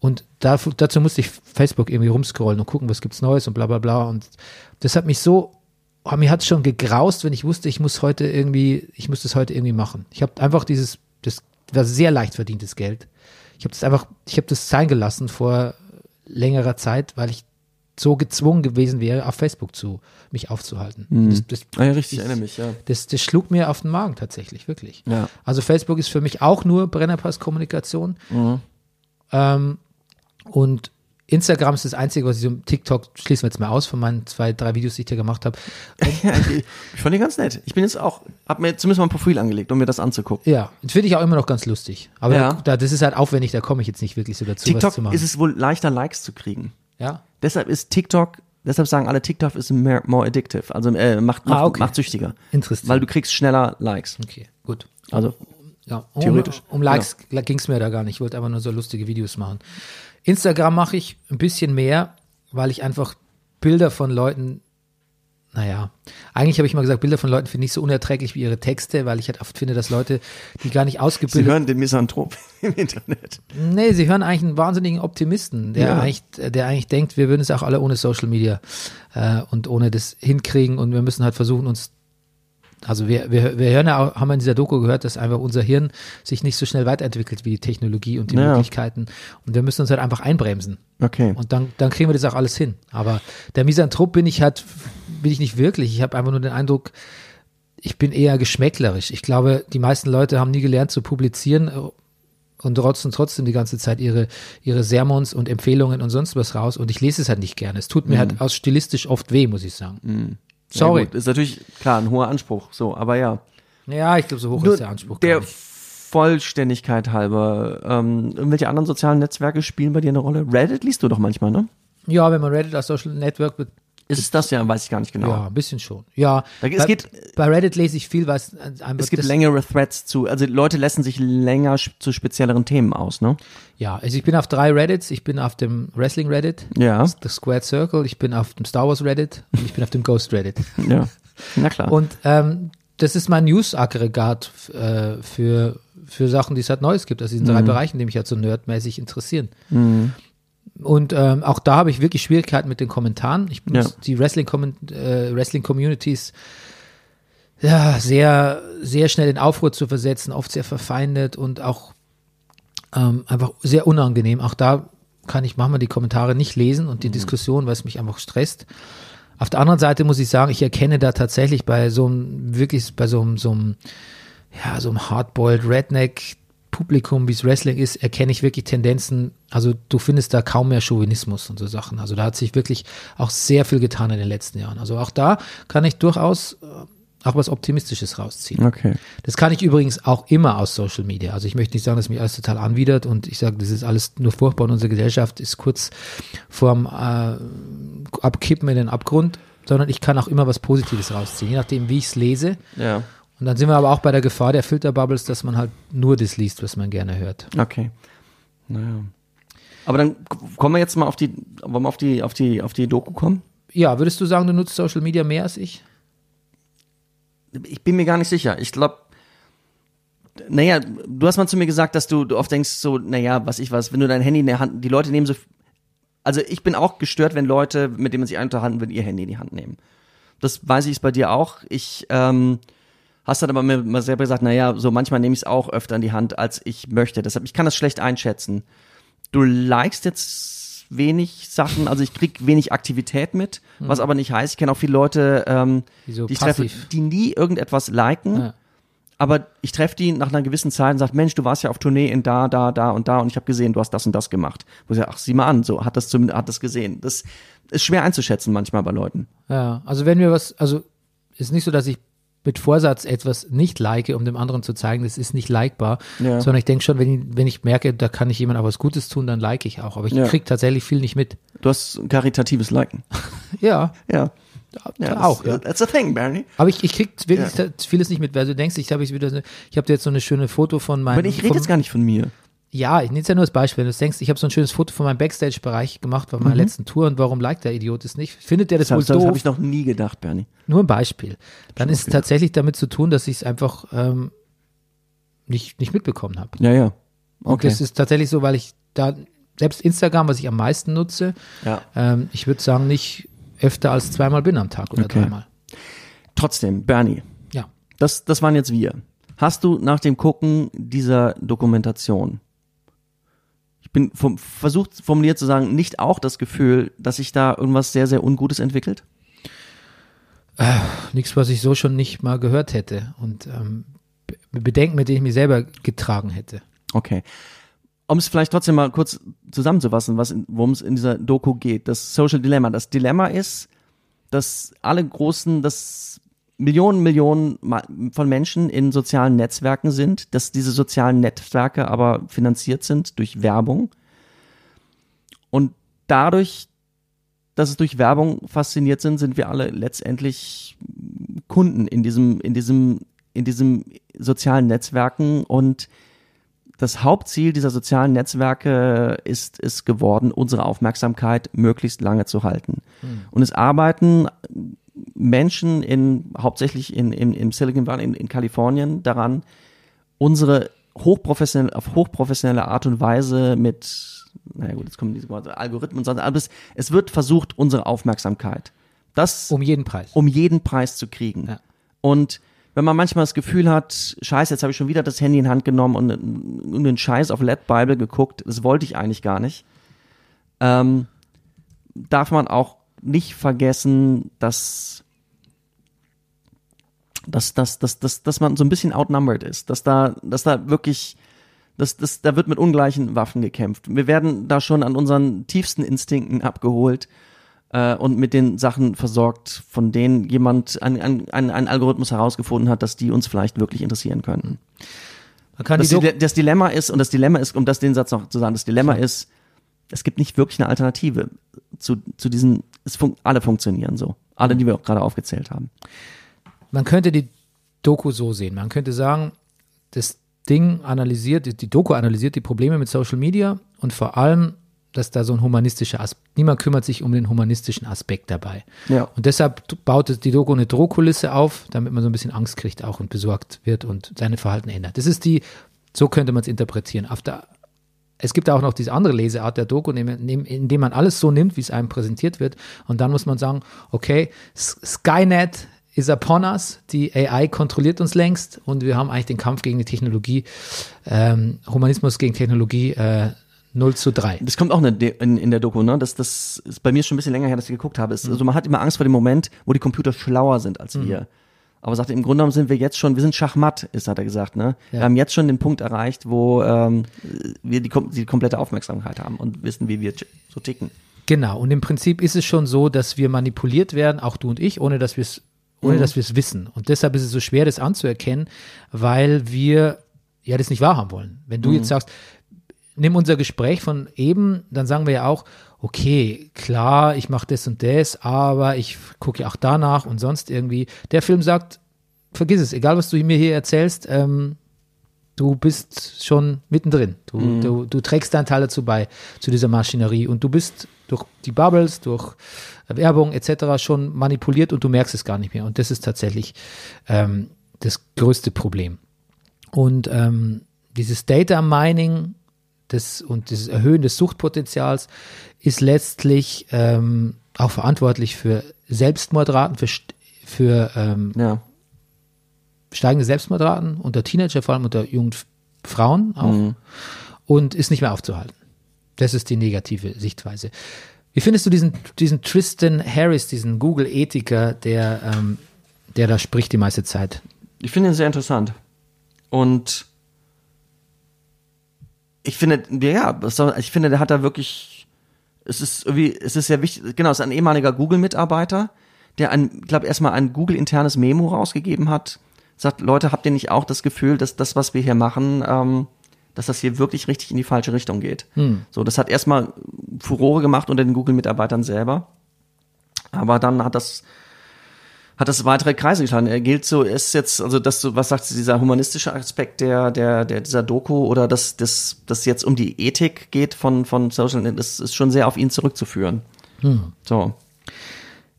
Und dafür, dazu musste ich Facebook irgendwie rumscrollen und gucken, was gibt's Neues und bla bla bla. Und das hat mich so, oh, mir hat schon gegraust, wenn ich wusste, ich muss heute irgendwie, ich muss das heute irgendwie machen. Ich habe einfach dieses, das war sehr leicht verdientes Geld. Ich habe das einfach, ich habe das sein gelassen vor längerer Zeit, weil ich so gezwungen gewesen wäre, auf Facebook zu mich aufzuhalten. Das, das, Ah ja, richtig, ich ich- erinnere mich, ja. das, das schlug mir auf den Magen tatsächlich, wirklich. Ja. Also Facebook ist für mich auch nur Brennerpass-Kommunikation. Mhm. Ähm, und Instagram ist das Einzige, was ich so, TikTok schließen wir jetzt mal aus von meinen zwei, drei Videos, die ich da gemacht habe. ja ich, fand die ganz nett. Ich bin jetzt auch, hab mir zumindest mal ein Profil angelegt, um mir das anzugucken. Ja, das finde ich auch immer noch ganz lustig. Aber Ja. da, das ist halt aufwendig, da komme ich jetzt nicht wirklich so dazu, was TikTok zu machen. ist es wohl leichter, Likes zu kriegen. ja? Deshalb ist TikTok, deshalb sagen alle, TikTok ist more, more addictive. Also äh, macht, macht, Ah, okay. macht süchtiger. Interessant. Weil du kriegst schneller Likes. Okay, gut. Also, Ja, um, Theoretisch, Um Likes ging es mir da gar nicht. Ich wollte einfach nur so lustige Videos machen. Instagram mache ich ein bisschen mehr, weil ich einfach Bilder von Leuten, naja, eigentlich habe ich mal gesagt, Bilder von Leuten finde ich so unerträglich wie ihre Texte, weil ich halt oft finde, dass Leute, die gar nicht Sie ausgebildet hören den Misanthrop im Internet. Nee, sie hören eigentlich einen wahnsinnigen Optimisten, der, Ja. eigentlich, der eigentlich denkt, wir würden es auch alle ohne Social Media äh, und ohne das hinkriegen und wir müssen halt versuchen, uns also wir, wir, wir hören ja auch, haben wir in dieser Doku gehört, dass einfach unser Hirn sich nicht so schnell weiterentwickelt wie die Technologie und die Ja. Möglichkeiten. Und wir müssen uns halt einfach einbremsen. Okay. Und dann, dann kriegen wir das auch alles hin. Aber der Misanthrop bin ich halt, bin ich nicht wirklich. Ich habe einfach nur den Eindruck, ich bin eher geschmäcklerisch. Ich glaube, die meisten Leute haben nie gelernt zu publizieren äh, und rotzen trotzdem die ganze Zeit ihre, ihre Sermons und Empfehlungen und sonst was raus. Und ich lese es halt nicht gerne. Es tut mir halt aus stilistisch oft weh, muss ich sagen. Sorry. Gut, ist natürlich, klar, ein hoher Anspruch, so, aber ja. Ja, ich glaube, so hoch Nur ist der Anspruch. der. Vollständigkeit halber, ähm, irgendwelche anderen sozialen Netzwerke spielen bei dir eine Rolle? Reddit liest du doch manchmal, ne? Ja, wenn man Reddit als Social Network be- Ist es das ja, weiß ich gar nicht genau. Ja, ein bisschen schon. Ja, Da- es bei, geht- bei Reddit lese ich viel, was einfach Es gibt das, längere Threads zu, also Leute lassen sich länger zu spezielleren Themen aus, ne? Ja, also ich bin auf drei Reddits. Ich bin auf dem Wrestling Reddit, Ja, The Squared Circle, ich bin auf dem Star Wars Reddit und ich bin auf dem Ghost Reddit. ja. Na klar. Und ähm, das ist mein News-Aggregat äh, für, für Sachen, die es halt Neues gibt, aus diesen Mhm. drei Bereichen, die mich halt so nerdmäßig interessieren. Und ähm, auch da habe ich wirklich Schwierigkeiten mit den Kommentaren. Ich benutze Ja. die Wrestling-Communities, äh, Wrestling -Communities, ja, sehr, sehr schnell in Aufruhr zu versetzen, oft sehr verfeindet und auch ähm, einfach sehr unangenehm. Auch da kann ich manchmal die Kommentare nicht lesen und die Diskussion, weil es mich einfach stresst. Auf der anderen Seite muss ich sagen, ich erkenne da tatsächlich bei so einem, wirklich bei so einem, so einem, ja, so einem Hardboiled Redneck Publikum, wie es Wrestling ist, erkenne ich wirklich Tendenzen. Also du findest da kaum mehr Chauvinismus und so Sachen. Also da hat sich wirklich auch sehr viel getan in den letzten Jahren. Also auch da kann ich durchaus äh, auch was Optimistisches rausziehen. Okay. Das kann ich übrigens auch immer aus Social Media. Also ich möchte nicht sagen, dass mich alles total anwidert und ich sage, das ist alles nur furchtbar und unsere Gesellschaft ist kurz vorm äh, Abkippen in den Abgrund, sondern ich kann auch immer was Positives rausziehen, je nachdem, wie ich es lese. Ja. Und dann sind wir aber auch bei der Gefahr der Filterbubbles, dass man halt nur das liest, was man gerne hört. Okay. Naja. Aber dann kommen wir jetzt mal auf die, wollen wir auf die, auf die, auf die Doku kommen? Ja, würdest du sagen, du nutzt Social Media mehr als ich? Ich bin mir gar nicht sicher. Ich glaube, naja, du hast mal zu mir gesagt, dass du, oft denkst so, naja, was ich was, wenn du dein Handy in der Hand, die Leute nehmen so, also ich bin auch gestört, wenn Leute, mit denen man sich unterhalten will, ihr Handy in die Hand nehmen. Das weiß ich ist bei dir auch. Ich, ähm, hast dann aber mir mal selber gesagt, naja, so manchmal nehme ich es auch öfter in die Hand, als ich möchte. Deshalb, ich kann das schlecht einschätzen. Du likest jetzt wenig Sachen, also ich krieg wenig Aktivität mit, was aber nicht heißt, ich kenne auch viele Leute, ähm, Die so die treffe, die nie irgendetwas liken, Ja. aber ich treffe die nach einer gewissen Zeit und sage, Mensch, du warst ja auf Tournee in da, da, da und da und ich habe gesehen, du hast das und das gemacht. Wo ich sage, ach, sieh mal an, so hat das zumindest, hat das gesehen. Das ist schwer einzuschätzen manchmal bei Leuten. Ja, also wenn wir was, also ist nicht so, dass ich mit Vorsatz etwas nicht like, um dem anderen zu zeigen, das ist nicht likebar, Ja. sondern ich denke schon, wenn ich, wenn ich merke, da kann ich jemand auch was Gutes tun, dann like ich auch. Aber ich Ja. krieg tatsächlich viel nicht mit. Du hast karitatives Liken. Ja, Ja. ja das- auch, ja. That's a thing, Barney. Aber ich, ich krieg wirklich Ja. vieles nicht mit, weil du denkst, ich habe jetzt wieder, so- ich habe jetzt so eine schöne Foto von meinem. Aber ich rede jetzt gar nicht von mir. Ja, ich nehme es ja nur als Beispiel. Wenn du denkst, ich habe so ein schönes Foto von meinem Backstage-Bereich gemacht bei meiner letzten Tour und warum liked der Idiot es nicht? Findet der das, Das, wohl das, das doof? habe ich noch nie gedacht, Bernie. Nur ein Beispiel. Dann ist es tatsächlich damit zu tun, dass ich es einfach ähm, nicht, nicht mitbekommen habe. Ja, ja. Und Okay. das ist tatsächlich so, weil ich da, selbst Instagram, was ich am meisten nutze, ja. ähm, ich würde sagen, nicht öfter als zweimal bin am Tag oder Okay. dreimal. Trotzdem, Bernie, Ja. das, das waren jetzt wir. Hast du nach dem Gucken dieser Dokumentation, ich bin vom, versucht formuliert zu sagen, nicht auch das Gefühl, dass sich da irgendwas sehr, sehr Ungutes entwickelt? Nichts, was ich so schon nicht mal gehört hätte. Und ähm, Be- Bedenken, mit denen ich mich selber getragen hätte. Okay. Um es vielleicht trotzdem mal kurz zusammenzufassen, was worum es in dieser Doku geht. Das Social Dilemma. Das Dilemma ist, dass alle großen, dass Millionen, Millionen von Menschen in sozialen Netzwerken sind, dass diese sozialen Netzwerke aber finanziert sind durch Werbung. Und dadurch, dass es durch Werbung fasziniert sind, sind wir alle letztendlich Kunden in diesem, in diesem, in diesem sozialen Netzwerken und das Hauptziel dieser sozialen Netzwerke ist es geworden, unsere Aufmerksamkeit möglichst lange zu halten. Und es arbeiten Menschen in, hauptsächlich in, in, im Silicon Valley in, in Kalifornien daran, unsere hochprofessionelle, auf hochprofessionelle Art und Weise mit, naja gut, jetzt kommen diese Worte, Algorithmen und so, aber es, wird versucht, unsere Aufmerksamkeit, das Um jeden Preis. um jeden Preis zu kriegen. Ja. Und wenn man manchmal das Gefühl hat, scheiße, jetzt habe ich schon wieder das Handy in Hand genommen und, und den Scheiß auf Let Bible geguckt, das wollte ich eigentlich gar nicht, ähm, darf man auch nicht vergessen, dass dass, dass, dass, dass, dass man so ein bisschen outnumbered ist, dass da, dass da wirklich, dass, dass, da wird mit ungleichen Waffen gekämpft. Wir werden da schon an unseren tiefsten Instinkten abgeholt äh, und mit den Sachen versorgt, von denen jemand ein, ein, ein, ein Algorithmus herausgefunden hat, dass die uns vielleicht wirklich interessieren könnten. Man kann Das, die das Dilemma ist, und das Dilemma ist, um das den Satz noch zu sagen, das Dilemma ist, es gibt nicht wirklich eine Alternative zu, zu diesen, es fun alle funktionieren so. Alle, die wir auch gerade aufgezählt haben. Man könnte die Doku so sehen. Man könnte sagen, das Ding analysiert, die- Doku analysiert die Probleme mit Social Media und vor allem, dass da so ein humanistischer Aspekt, niemand kümmert sich um den humanistischen Aspekt dabei. Ja. Und deshalb baut die Doku eine Drohkulisse auf, damit man so ein bisschen Angst kriegt auch und besorgt wird und seine Verhalten ändert. Das ist die, so könnte man es interpretieren. Auf der, es gibt auch noch diese andere Leseart der Doku, indem, man alles so nimmt, wie es einem präsentiert wird. Und dann muss man sagen, okay, Skynet is upon us. Die AI kontrolliert uns längst und wir haben eigentlich den Kampf gegen die Technologie, ähm, Humanismus gegen Technologie äh, 0 zu 3. Das kommt auch in der, in, in der Doku, ne? Das, das ist bei mir schon ein bisschen länger her, dass ich geguckt habe. Es, Also man hat immer Angst vor dem Moment, wo die Computer schlauer sind als wir. Aber sagt, im Grunde genommen sind wir jetzt schon, wir sind Schachmatt, ist, hat er gesagt, ne? Wir Ja. haben jetzt schon den Punkt erreicht, wo ähm, wir die, die komplette Aufmerksamkeit haben und wissen, wie wir so ticken. Genau, und im Prinzip ist es schon so, dass wir manipuliert werden, auch du und ich, ohne dass wir es ohne dass wir es wissen. Und deshalb ist es so schwer, das anzuerkennen, weil wir ja das nicht wahrhaben wollen. Wenn du jetzt sagst, nimm unser Gespräch von eben, dann sagen wir ja auch, okay, klar, ich mache das und das, aber ich gucke ja auch danach und sonst irgendwie. Der Film sagt, vergiss es, egal was du mir hier erzählst, ähm, du bist schon mittendrin. Du, du, du trägst deinen Teil dazu bei, zu dieser Maschinerie und du bist durch die Bubbles, durch Werbung etc. schon manipuliert und du merkst es gar nicht mehr. Und das ist tatsächlich ähm, das größte Problem. Und ähm, dieses Data Mining das, und dieses Erhöhen des Suchtpotenzials ist letztlich ähm, auch verantwortlich für Selbstmordraten, für, für ähm, Ja. Steigende Selbstmordraten unter Teenager, vor allem unter jungen F- Frauen auch, und ist nicht mehr aufzuhalten. Das ist die negative Sichtweise. Wie findest du diesen, diesen Tristan Harris, diesen Google-Ethiker, der, ähm, der da spricht die meiste Zeit? Ich finde ihn sehr interessant. Und ich finde, ja, ich finde, der hat da wirklich, es ist irgendwie, es ist sehr wichtig, genau, es ist ein ehemaliger Google-Mitarbeiter, der ein, ich glaube, erstmal ein Google-internes Memo rausgegeben hat, sagt, Leute, habt ihr nicht auch das Gefühl, dass das, was wir hier machen, ähm, dass das hier wirklich richtig in die falsche Richtung geht? So, das hat erstmal Furore gemacht unter den Google-Mitarbeitern selber. Aber dann hat das hat das weitere Kreise geschlagen. Er gilt so, ist jetzt, also das so, was sagt dieser humanistische Aspekt der, der, der dieser Doku oder dass das, das jetzt um die Ethik geht von, von Social, das ist schon sehr auf ihn zurückzuführen. So.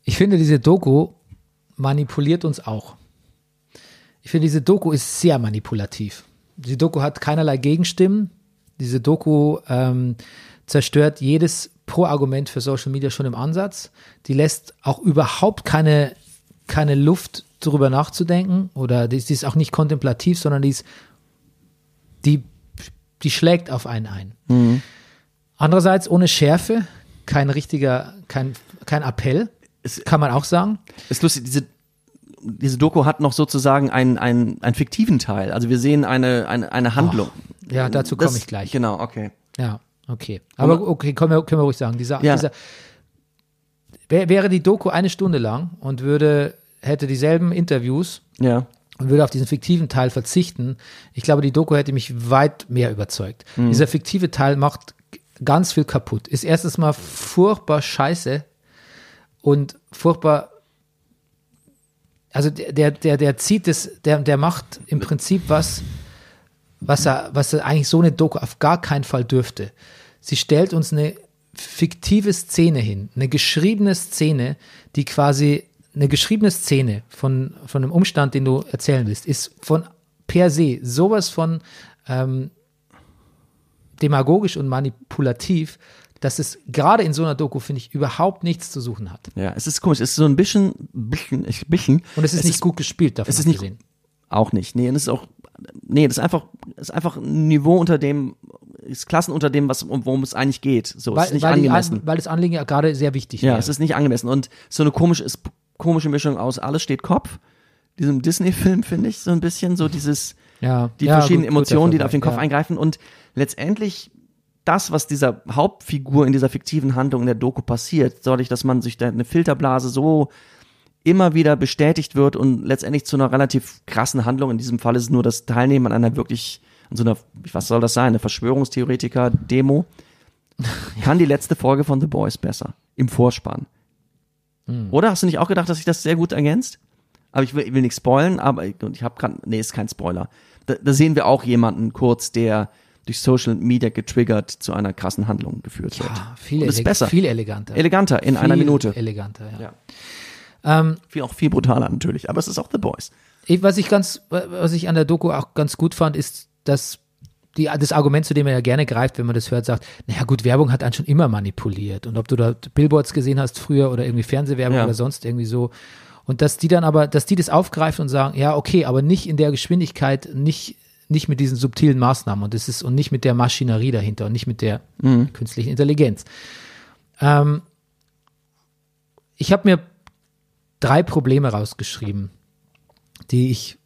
Ich finde, diese Doku manipuliert uns auch. Ich finde, diese Doku ist sehr manipulativ. Die Doku hat keinerlei Gegenstimmen. Diese Doku ähm, zerstört jedes Pro-Argument für Social Media schon im Ansatz. Die lässt auch überhaupt keine, keine Luft darüber nachzudenken oder die, die ist auch nicht kontemplativ, sondern die, ist, die, die schlägt auf einen ein. Andererseits ohne Schärfe, kein richtiger, kein, kein Appell, Es- kann man auch sagen. Ist lustig, diese, diese Doku hat noch sozusagen einen, einen, einen fiktiven Teil. Also wir sehen eine, eine, eine Handlung. Ja, dazu komme ich gleich. Genau, okay. Ja, okay. Aber okay, können wir, können wir ruhig sagen. Dieser, Ja. dieser, wär, wäre die Doku eine Stunde lang und würde, hätte dieselben Interviews Ja. und würde auf diesen fiktiven Teil verzichten, ich glaube, die Doku hätte mich weit mehr überzeugt. Dieser fiktive Teil macht ganz viel kaputt. Ist erstens mal furchtbar scheiße und furchtbar also der, der, der, zieht es, der, der macht im Prinzip was, was er, was er eigentlich so eine Doku auf gar keinen Fall dürfte. Sie stellt uns eine fiktive Szene hin, eine geschriebene Szene, die quasi eine geschriebene Szene von, von einem Umstand, den du erzählen willst, ist von per se sowas von ähm, demagogisch und manipulativ, dass es gerade in so einer Doku, finde ich, überhaupt nichts zu suchen hat. Ja, es ist komisch. Es ist so ein bisschen, bisschen, bisschen. Und es ist nicht gut gespielt, davon es ist nicht- abgesehen. Auch nicht. Nee, und es ist auch, nee, das ist einfach, ist einfach ein Niveau unter dem, ist Klassen unter dem, was, um, worum es eigentlich geht. So, es ist nicht weil, die, angemessen. An- weil das Anliegen ja gerade sehr wichtig ja, wäre. es ist nicht angemessen. Und so eine komische, ist, komische Mischung aus alles steht Kopf, diesem Disney-Film, finde ich, so ein bisschen, so dieses, ja, die ja, verschiedenen gut, Emotionen, die da auf den Kopf ja. eingreifen und letztendlich das, was dieser Hauptfigur in dieser fiktiven Handlung in der Doku passiert, dadurch, dass man sich da eine Filterblase so immer wieder bestätigt wird und letztendlich zu einer relativ krassen Handlung, in diesem Fall ist es nur das Teilnehmen an einer wirklich, an so einer, was soll das sein, eine Verschwörungstheoretiker-Demo, kann die letzte Folge von The Boys besser, im Vorspann. Hm. Oder hast du nicht auch gedacht, dass sich das sehr gut ergänzt? Aber ich will, ich will nicht spoilen, aber ich, ich habe gerade, nee, ist kein Spoiler. Da, da sehen wir auch jemanden kurz, der durch Social Media getriggert zu einer krassen Handlung geführt wird. Ja, viel, Und ist besser. viel eleganter. Eleganter in viel einer Minute. Eleganter, ja. Ja. Ähm, Viel, auch viel brutaler natürlich, aber es ist auch The Boys. was ich ganz, was ich an der Doku auch ganz gut fand, ist, dass die, das Argument, zu dem er ja gerne greift, wenn man das hört, sagt, naja gut, Werbung hat einen schon immer manipuliert. Und ob du da Billboards gesehen hast früher oder irgendwie Fernsehwerbung Ja. oder sonst irgendwie so. Und dass die dann aber, dass die das aufgreifen und sagen, ja, okay, aber nicht in der Geschwindigkeit, nicht, nicht mit diesen subtilen Maßnahmen und das ist und nicht mit der Maschinerie dahinter und nicht mit der künstlichen Intelligenz. Ähm, ich habe mir drei Probleme rausgeschrieben, die ich,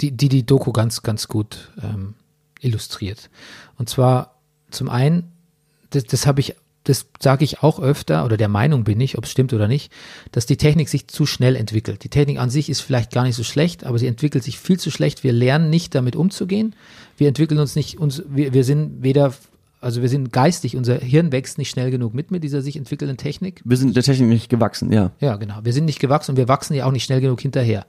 die die, die Doku ganz, ganz gut ähm, illustriert. Und zwar zum einen, das, das habe ich, das sage ich auch öfter, oder der Meinung bin ich, ob es stimmt oder nicht, dass die Technik sich zu schnell entwickelt. Die Technik an sich ist vielleicht gar nicht so schlecht, aber sie entwickelt sich viel zu schlecht. Wir lernen nicht damit umzugehen. Wir entwickeln uns nicht, uns, wir, wir sind weder, also wir sind geistig, unser Hirn wächst nicht schnell genug mit mit dieser sich entwickelnden Technik. Wir sind der Technik nicht gewachsen, ja. Ja, genau. Wir sind nicht gewachsen und wir wachsen ja auch nicht schnell genug hinterher.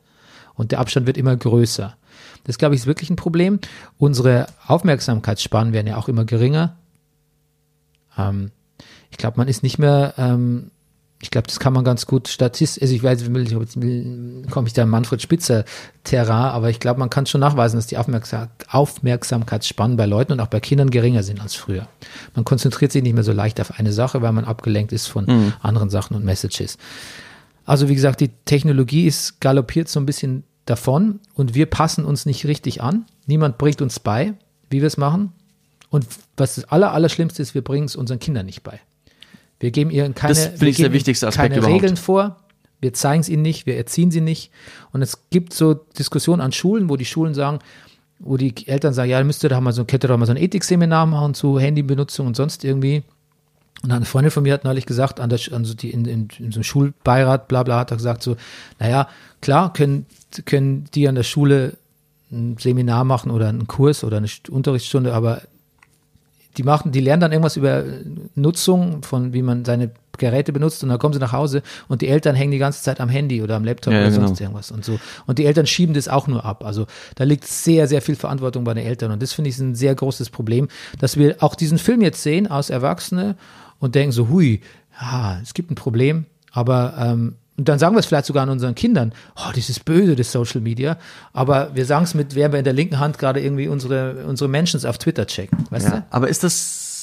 Und der Abstand wird immer größer. Das, glaube ich, ist wirklich ein Problem. Unsere Aufmerksamkeitsspannen werden ja auch immer geringer. Ähm, glaube, man ist nicht mehr, ähm, ich glaube, das kann man ganz gut statistisch, also ich weiß, ich- komme ich da Manfred Spitzer Terrain, aber ich glaube, man kann schon nachweisen, dass die Aufmerksam Aufmerksamkeitsspannen bei Leuten und auch bei Kindern geringer sind als früher. Man konzentriert sich nicht mehr so leicht auf eine Sache, weil man abgelenkt ist von anderen Sachen und Messages. Also wie gesagt, die Technologie ist galoppiert so ein bisschen davon und wir passen uns nicht richtig an. Niemand bringt uns bei, wie wir es machen. Und was das aller, Allerschlimmste ist, wir bringen es unseren Kindern nicht bei. Wir geben ihnen keine, Das wir ich der wichtigste Aspekt keine überhaupt. Regeln vor. Wir zeigen es ihnen nicht, wir erziehen sie nicht. Und es gibt so Diskussionen an Schulen, wo die Schulen sagen, wo die Eltern sagen, ja, müsst ihr doch mal so, könnt ihr doch mal so ein Ethikseminar machen zu Handybenutzung und sonst irgendwie. Und eine Freundin von mir hat neulich gesagt, an der, also die in, in, in so einem Schulbeirat, bla bla, hat er gesagt so, naja, klar, können, können die an der Schule ein Seminar machen oder einen Kurs oder eine St- Unterrichtsstunde, aber die machen, die lernen dann irgendwas über Nutzung von, wie man seine Geräte benutzt und dann kommen sie nach Hause und die Eltern hängen die ganze Zeit am Handy oder am Laptop Ja, oder ja, sonst genau. irgendwas und so. Und die Eltern schieben das auch nur ab. Also da liegt sehr, sehr viel Verantwortung bei den Eltern und das finde ich ein sehr großes Problem, dass wir auch diesen Film jetzt sehen aus Erwachsene und denken so, hui, ja, es gibt ein Problem, aber ähm, und dann sagen wir es vielleicht sogar an unseren Kindern, oh, das ist böse, das Social Media, aber wir sagen es mit, während wir in der linken Hand gerade irgendwie unsere, unsere Mentions auf Twitter checken, weißt Ja, aber ist das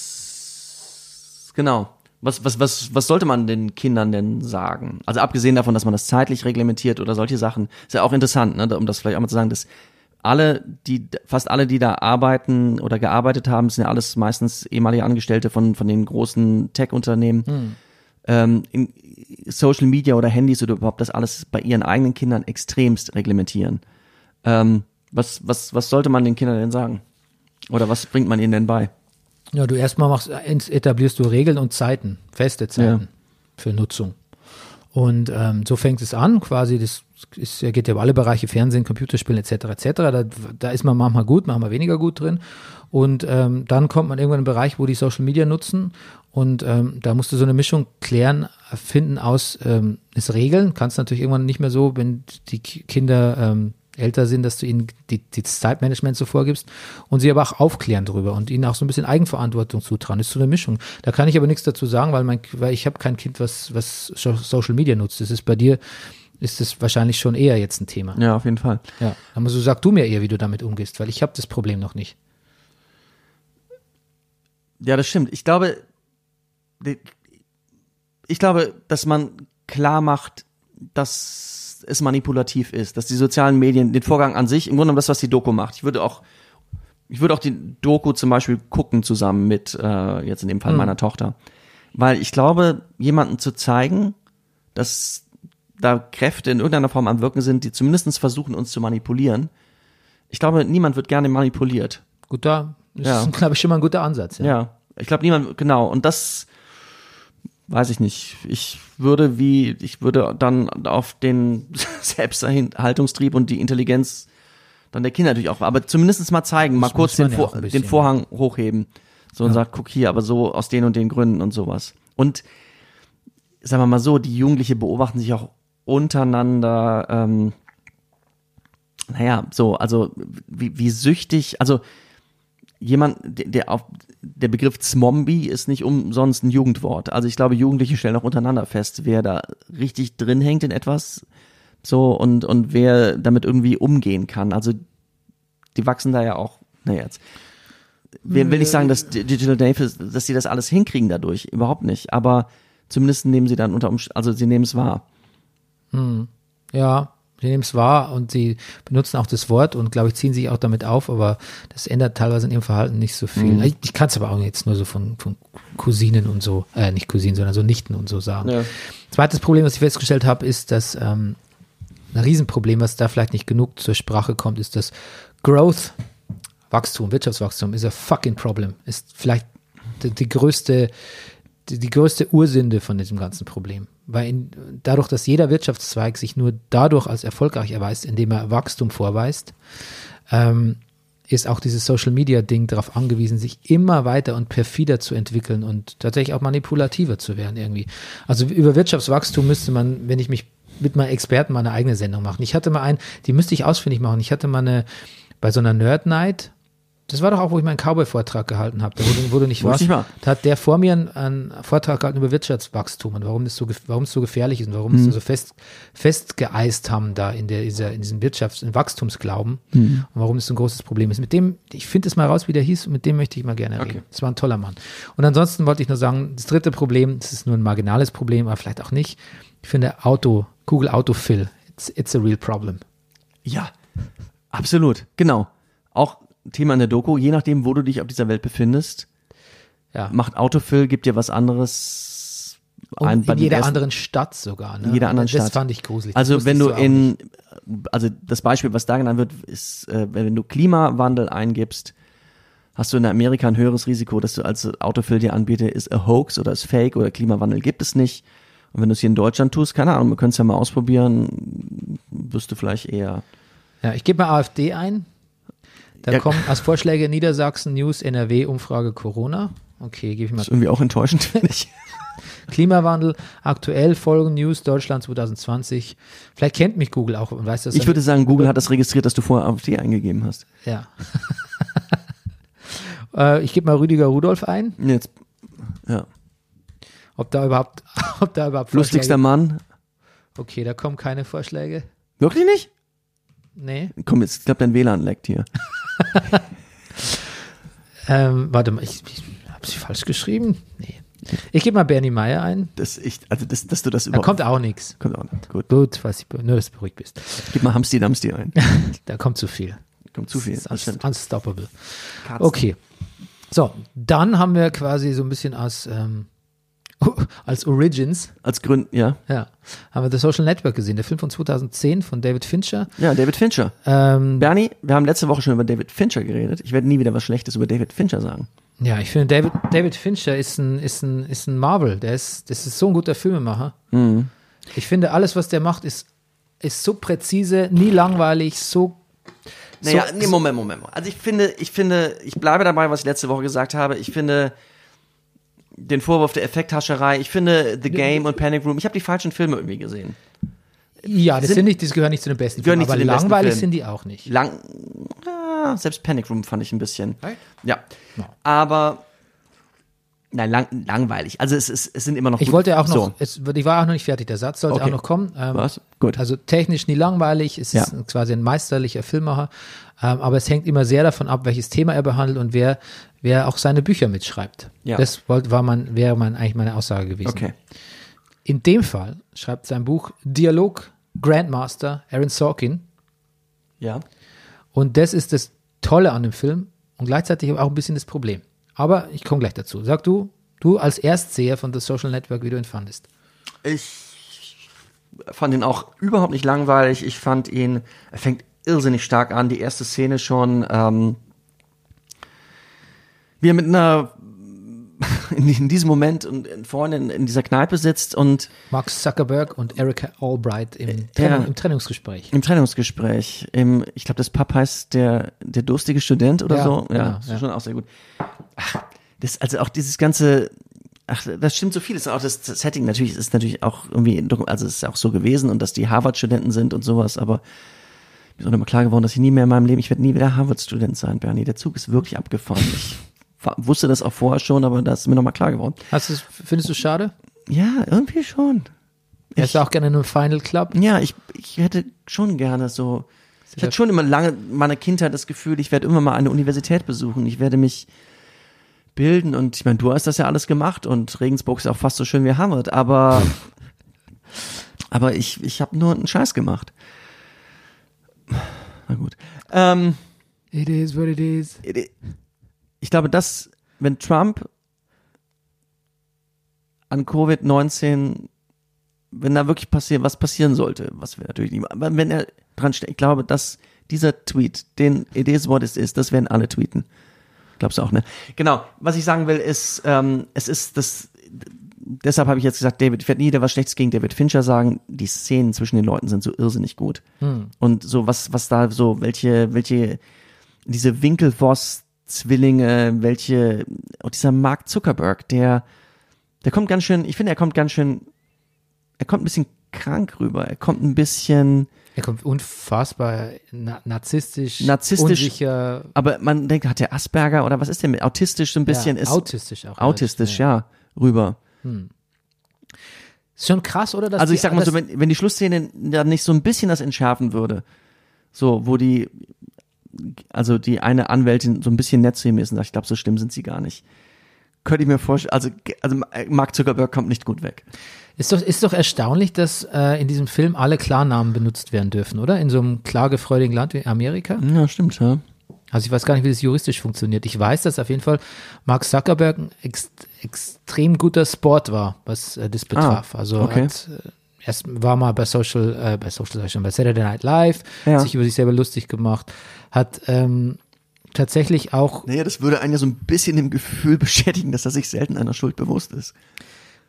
genau? Was, was, was, was sollte man den Kindern denn sagen? Also abgesehen davon, dass man das zeitlich reglementiert oder solche Sachen, ist ja auch interessant, ne, um das vielleicht auch mal zu sagen, dass alle, die, fast alle, die da arbeiten oder gearbeitet haben, sind ja alles meistens ehemalige Angestellte von, von den großen Tech-Unternehmen. Ähm, in Social Media oder Handys oder überhaupt das alles bei ihren eigenen Kindern extremst reglementieren. Ähm, was, was, was sollte man den Kindern denn sagen? Oder was bringt man ihnen denn bei? Ja, du erstmal machst, etablierst du Regeln und Zeiten, feste Zeiten für Nutzung. Und ähm, so fängt es an, quasi, das ist, geht ja über alle Bereiche, Fernsehen, Computerspielen etc. etc. Da, da ist man manchmal gut, manchmal weniger gut drin. Und ähm, dann kommt man irgendwann in einen Bereich, wo die Social Media nutzen. Und ähm, da musst du so eine Mischung klären, finden aus ähm, ist Regeln. Kannst natürlich irgendwann nicht mehr so, wenn die Ki- Kinder ähm, älter sind, dass du ihnen die, die Zeitmanagement so vorgibst und sie aber auch aufklären darüber und ihnen auch so ein bisschen Eigenverantwortung zutrauen. Das ist so eine Mischung. Da kann ich aber nichts dazu sagen, weil, mein, weil ich habe kein Kind, was, was So- Social Media nutzt. Das ist bei dir, ist das wahrscheinlich schon eher jetzt ein Thema. Ja, auf jeden Fall. Ja. Aber so sag du mir eher, wie du damit umgehst, weil ich habe das Problem noch nicht. Ja, das stimmt. Ich glaube, ich glaube, dass man klar macht, dass es manipulativ ist, dass die sozialen Medien den Vorgang an sich, im Grunde genommen das, was die Doku macht. Ich würde auch, ich würde auch die Doku zum Beispiel gucken zusammen mit, äh, jetzt in dem Fall meiner Tochter. Weil ich glaube, jemanden zu zeigen, dass da Kräfte in irgendeiner Form am Wirken sind, die zumindest versuchen, uns zu manipulieren. Ich glaube, niemand wird gerne manipuliert. Gut, da ist, Ja. glaube ich, schon mal ein guter Ansatz. Ja. Ja, ich glaube niemand, genau. Und das weiß ich nicht. Ich würde wie, ich würde dann auf den Selbsterhaltungstrieb und die Intelligenz dann der Kinder natürlich auch, aber zumindest mal zeigen, mal Das kurz den, Vor den Vorhang hochheben. So und sagt, guck hier, aber so aus den und den Gründen und sowas. Und sagen wir mal so, die Jugendliche beobachten sich auch untereinander, ähm, naja, so, also wie, wie süchtig, also jemand, der, der auf der Begriff Zombie ist nicht umsonst ein Jugendwort. Also ich glaube, Jugendliche stellen auch untereinander fest, wer da richtig drin hängt in etwas, so und und wer damit irgendwie umgehen kann. Also die wachsen da ja auch. Naja, jetzt will, will nicht sagen, dass Digital Natives, dass sie das alles hinkriegen dadurch, überhaupt nicht. Aber zumindest nehmen sie dann unter Umständen, also sie nehmen es wahr. Ja, sie nehmen es wahr und sie benutzen auch das Wort und glaube ich ziehen sich auch damit auf, aber das ändert teilweise in ihrem Verhalten nicht so viel. Mhm. Ich, ich kann es aber auch jetzt nur so von, von Cousinen und so, äh, nicht Cousinen, sondern so Nichten und so sagen. Ja. Zweites Problem, was ich festgestellt habe, ist, dass ähm, ein Riesenproblem, was da vielleicht nicht genug zur Sprache kommt, ist, dass Growth, Wachstum, Wirtschaftswachstum ist a fucking problem. Ist vielleicht die, die größte, die, größte Ursünde von diesem ganzen Problem. Weil in, dadurch, dass jeder Wirtschaftszweig sich nur dadurch als erfolgreich erweist, indem er Wachstum vorweist, ähm, ist auch dieses Social Media Ding darauf angewiesen, sich immer weiter und perfider zu entwickeln und tatsächlich auch manipulativer zu werden irgendwie. Also über Wirtschaftswachstum müsste man, wenn ich mich mit meinen Experten mal eine eigene Sendung machen. Ich hatte mal einen, die müsste ich ausfindig machen. Ich hatte mal eine, bei so einer Nerd Night, das war doch auch, wo ich meinen Cowboy-Vortrag gehalten habe, da wo, wo du nicht warst. Da hat der vor mir einen, einen Vortrag gehalten über Wirtschaftswachstum und warum das so, warum es so gefährlich ist und warum es so fest, festgeeist haben da in, der, dieser, in diesem Wirtschafts-, in Wachstumsglauben und warum das so ein großes Problem ist. Mit dem, ich finde es mal raus, wie der hieß und mit dem möchte ich mal gerne reden. Okay. Das war ein toller Mann. Und ansonsten wollte ich nur sagen, das dritte Problem, das ist nur ein marginales Problem, aber vielleicht auch nicht. Ich finde Auto, Google Autofill, it's, it's a real problem. Ja, absolut. Genau. Auch Thema in der Doku, je nachdem, wo du dich auf dieser Welt befindest, Ja. macht Autofill, gibt dir was anderes. Und ein- in jeder ersten- anderen Stadt sogar. Ne? In jeder anderen das Stadt. fand ich gruselig. Das Also wenn du in, also das Beispiel, was da genannt wird, ist, äh, wenn du Klimawandel eingibst, hast du in Amerika ein höheres Risiko, dass du als Autofill dir anbietet, ist a hoax oder ist fake oder Klimawandel gibt es nicht. Und wenn du es hier in Deutschland tust, keine Ahnung, wir können es ja mal ausprobieren, wirst du vielleicht eher. Ja, ich gebe mal AfD ein. Da Ja. kommen als Vorschläge Niedersachsen, News, NRW, Umfrage Corona. Okay, gebe ich mal. Ist irgendwie auch enttäuschend, finde ich. Klimawandel, aktuell Folgen News, Deutschland 2020. Vielleicht kennt mich Google auch und weiß das. Ich würde sagen, Google hat das registriert, dass du vorher AfD eingegeben hast. Ja. äh, ich gebe mal Rüdiger Rudolf ein. Jetzt, ja. Ob da überhaupt, ob da überhaupt Lustigster Mann. Okay, da kommen keine Vorschläge. Wirklich nicht? Nee. Komm, jetzt, ich glaube, dein WLAN leckt hier. Ähm, warte mal, ich, ich habe sie falsch geschrieben. Nee. Ich gebe mal Bernie Meyer ein. Das, ich, also, das, dass du das Da überhaupt. kommt auch nichts. kommt auch nicht. Gut. Gut, weiß ich, nur dass du beruhigt bist. Gib mal Hamsti Damsti ein. Da kommt zu viel. Kommt zu viel. Das ist unstoppable. Katzen. Okay. So, dann haben wir quasi so ein bisschen als, ähm, als Origins, Als Grund, ja. ja, haben wir The Social Network gesehen, der Film von 2010 von David Fincher. Ja, David Fincher. Ähm, Bernie, wir haben letzte Woche schon über David Fincher geredet. Ich werde nie wieder was Schlechtes über David Fincher sagen. ja, ich finde, David, David Fincher ist ein, ist ein, ist ein Marvel. Der ist, das ist so ein guter Filmemacher. Mhm. Ich finde, alles, was der macht, ist, ist so präzise, nie langweilig, so. Naja, so, nee, Moment, Moment. Moment. Also ich finde, ich finde, ich bleibe dabei, was ich letzte Woche gesagt habe. Ich finde den Vorwurf der Effekthascherei, ich finde The Game und Panic Room, ich habe die falschen Filme irgendwie gesehen. Ja, das sind- sind nicht, das gehören nicht zu den besten Filmen, nicht aber langweilig sind die auch nicht. Lang, ah, selbst Panic Room fand ich ein bisschen. Right? Ja. Ja. Aber, nein, lang, langweilig. Also es, ist, es sind immer noch Ich wollte auch noch, So. es, ich war auch noch nicht fertig, der Satz sollte Okay. auch noch kommen. Ähm, Was? Gut. Also technisch nie langweilig, es Ja. ist quasi ein meisterlicher Filmmacher, ähm, aber es hängt immer sehr davon ab, welches Thema er behandelt und wer, wer auch seine Bücher mitschreibt. Ja. Das wollte, war man, wäre man eigentlich meine Aussage gewesen. Okay. In dem Fall schreibt sein Buch Dialog Grandmaster Aaron Sorkin Ja. und das ist das Tolle an dem Film und gleichzeitig auch ein bisschen das Problem. Aber ich komme gleich dazu. Sag du, du als Erstseher von The Social Network, wie du ihn fandest. Ich fand ihn auch überhaupt nicht langweilig. Ich fand ihn, er fängt irrsinnig stark an. Die erste Szene schon, ähm, wie er mit einer, in, diesem Moment und vorne in, dieser Kneipe sitzt und Mark Zuckerberg und Erika Albright im, Ja. Trennung, im Trennungsgespräch. im Trennungsgespräch, im, ich glaube, das Pub heißt der, der durstige Student oder Ja, so. Ja, genau, das ist ja. schon auch sehr gut. Ach, das, also auch dieses ganze, ach, das stimmt so viel. Das ist auch das, das Setting natürlich ist natürlich auch irgendwie, also es ist auch so gewesen und dass die Harvard-Studenten sind und sowas, aber mir ist auch nochmal klar geworden, dass ich nie mehr in meinem Leben, ich werde nie wieder Harvard-Student sein, Bernie. Der Zug ist wirklich abgefahren. Ich wusste das auch vorher schon, aber das ist mir nochmal klar geworden. Hast du, findest du schade? Ja, irgendwie schon. Er ist auch gerne in einem Final Club. Ja, ich, ich hätte schon gerne so. Ich hatte schon immer lange meiner Kindheit das Gefühl, ich werde immer mal eine Universität besuchen. Ich werde mich bilden und ich meine, du hast das ja alles gemacht und Regensburg ist auch fast so schön wie Harvard, aber Aber ich, ich habe nur einen Scheiß gemacht. Na gut. Ähm, It is what it is. Ich glaube, dass, wenn Trump an Covid-19, wenn da wirklich passiert, was passieren sollte, was wir natürlich nicht, aber wenn er dran steht, ich glaube, dass dieser Tweet, den It is what it is, das werden alle tweeten. Glaubst du auch, ne? Genau. Was ich sagen will, ist, ähm, es ist das, deshalb habe ich jetzt gesagt, David, ich werde nie wieder was Schlechtes gegen David Fincher sagen. Die Szenen zwischen den Leuten sind so irrsinnig gut. Und so was, was da so, welche, welche, diese Winkelvoss-Zwillinge, welche, auch dieser Mark Zuckerberg, der, der kommt ganz schön, ich finde, er kommt ganz schön, er kommt ein bisschen krank rüber. Er kommt ein bisschen, Er kommt unfassbar na narzisstisch, Narzisstisch, unsicher, aber man denkt, hat der Asperger oder was ist der mit? Autistisch so ein bisschen ja, ist. autistisch auch. Autistisch, ja, rüber. Ist schon krass, oder? Also die- ich sag mal so, wenn, wenn die Schlussszene da nicht so ein bisschen das entschärfen würde, so, wo die, also die eine Anwältin so ein bisschen nett zu ihm ist und sagt, ich glaube, so schlimm sind sie gar nicht. Könnte ich mir vorstellen, also, also Mark Zuckerberg kommt nicht gut weg. Ist doch, ist doch erstaunlich, dass äh, in diesem Film alle Klarnamen benutzt werden dürfen, oder? In so einem klagefreudigen Land wie Amerika. Ja, stimmt, ja. Also ich weiß gar nicht, wie das juristisch funktioniert. Ich weiß, dass auf jeden Fall Mark Zuckerberg ein ex extrem guter Sport war, was äh, das betraf. also okay. hat, äh, erst war mal bei Social, äh, bei Social schon, bei Saturday Night Live, Ja. hat sich über sich selber lustig gemacht, hat ähm, tatsächlich auch Naja, das würde einen ja so ein bisschen im Gefühl beschädigen, dass er sich selten einer Schuld bewusst ist.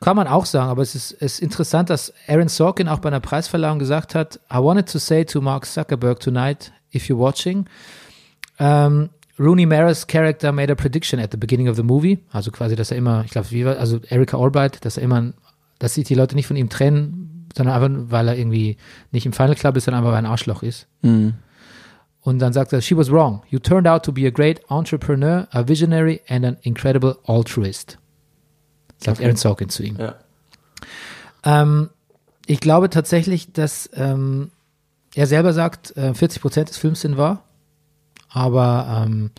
Kann man auch sagen, aber es ist, ist interessant, dass Aaron Sorkin auch bei einer Preisverleihung gesagt hat, I wanted to say to Mark Zuckerberg tonight, if you're watching, um, Rooney Mara's character made a prediction at the beginning of the movie, also quasi, dass er immer, ich glaube, wie war, also Erika Albright, dass er immer, dass sich die Leute nicht von ihm trennen, sondern einfach, weil er irgendwie nicht im Final Club ist, sondern einfach, weil er ein Arschloch ist. Und dann sagt er, she was wrong. You turned out to be a great entrepreneur, a visionary and an incredible altruist. Sagt Aaron Sorkin zu ihm. Ja. Ähm, ich glaube tatsächlich, dass ähm, er selber sagt, äh, 40 Prozent des Films sind wahr, aber ähm,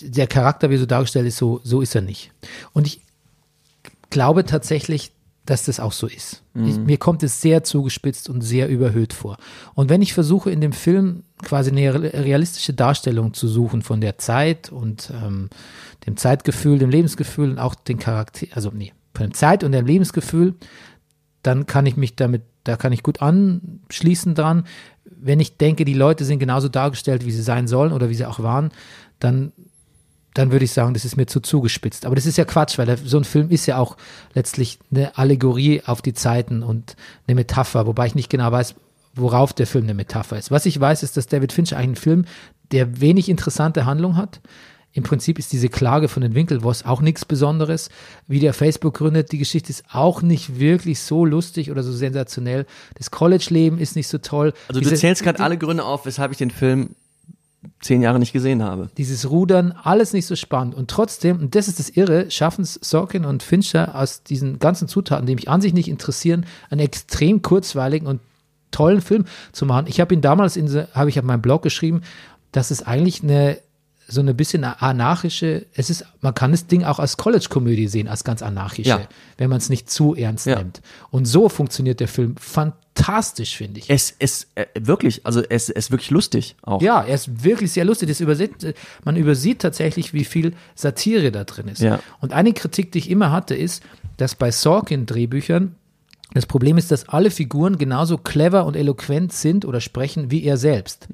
der Charakter, wie so dargestellt ist, so, so ist er nicht. Und ich glaube tatsächlich, dass das auch so ist. Ich, mir kommt es sehr zugespitzt und sehr überhöht vor. Und wenn ich versuche, in dem Film quasi eine re- realistische Darstellung zu suchen von der Zeit und ähm, dem Zeitgefühl, dem Lebensgefühl und auch den Charakter, also nee, von der Zeit und dem Lebensgefühl, dann kann ich mich damit, da kann ich gut anschließen dran. Wenn ich denke, die Leute sind genauso dargestellt, wie sie sein sollen oder wie sie auch waren, dann, dann würde ich sagen, das ist mir zu zugespitzt. Aber das ist ja Quatsch, weil so ein Film ist ja auch letztlich eine Allegorie auf die Zeiten und eine Metapher, wobei ich nicht genau weiß, worauf der Film eine Metapher ist. Was ich weiß, ist, dass David Fincher eigentlich einen Film, der wenig interessante Handlung hat. Im Prinzip ist diese Klage von den Winkelwoss auch nichts Besonderes. Wie der Facebook gründet, die Geschichte ist auch nicht wirklich so lustig oder so sensationell. Das College-Leben ist nicht so toll. Also du Diese- zählst gerade alle Gründe auf, weshalb ich den Film zehn Jahre nicht gesehen habe. dieses Rudern, alles nicht so spannend. Und trotzdem, und das ist das Irre, schaffen es Sorkin und Fincher aus diesen ganzen Zutaten, die mich an sich nicht interessieren, einen extrem kurzweiligen und tollen Film zu machen. Ich habe ihn damals habe ich auf meinem Blog geschrieben, dass es eigentlich eine so eine bisschen anarchische, es ist, man kann das Ding auch als College-Komödie sehen, als ganz anarchische, Ja. wenn man es nicht zu ernst Ja. nimmt. Und so funktioniert der Film fantastisch, finde ich. Es ist äh, wirklich, also es ist wirklich lustig auch. Ja, er ist wirklich sehr lustig. Das übersieht, man übersieht tatsächlich, wie viel Satire da drin ist. Ja. Und eine Kritik, die ich immer hatte, ist, dass bei Sorkin-Drehbüchern das Problem ist, dass alle Figuren genauso clever und eloquent sind oder sprechen wie er selbst.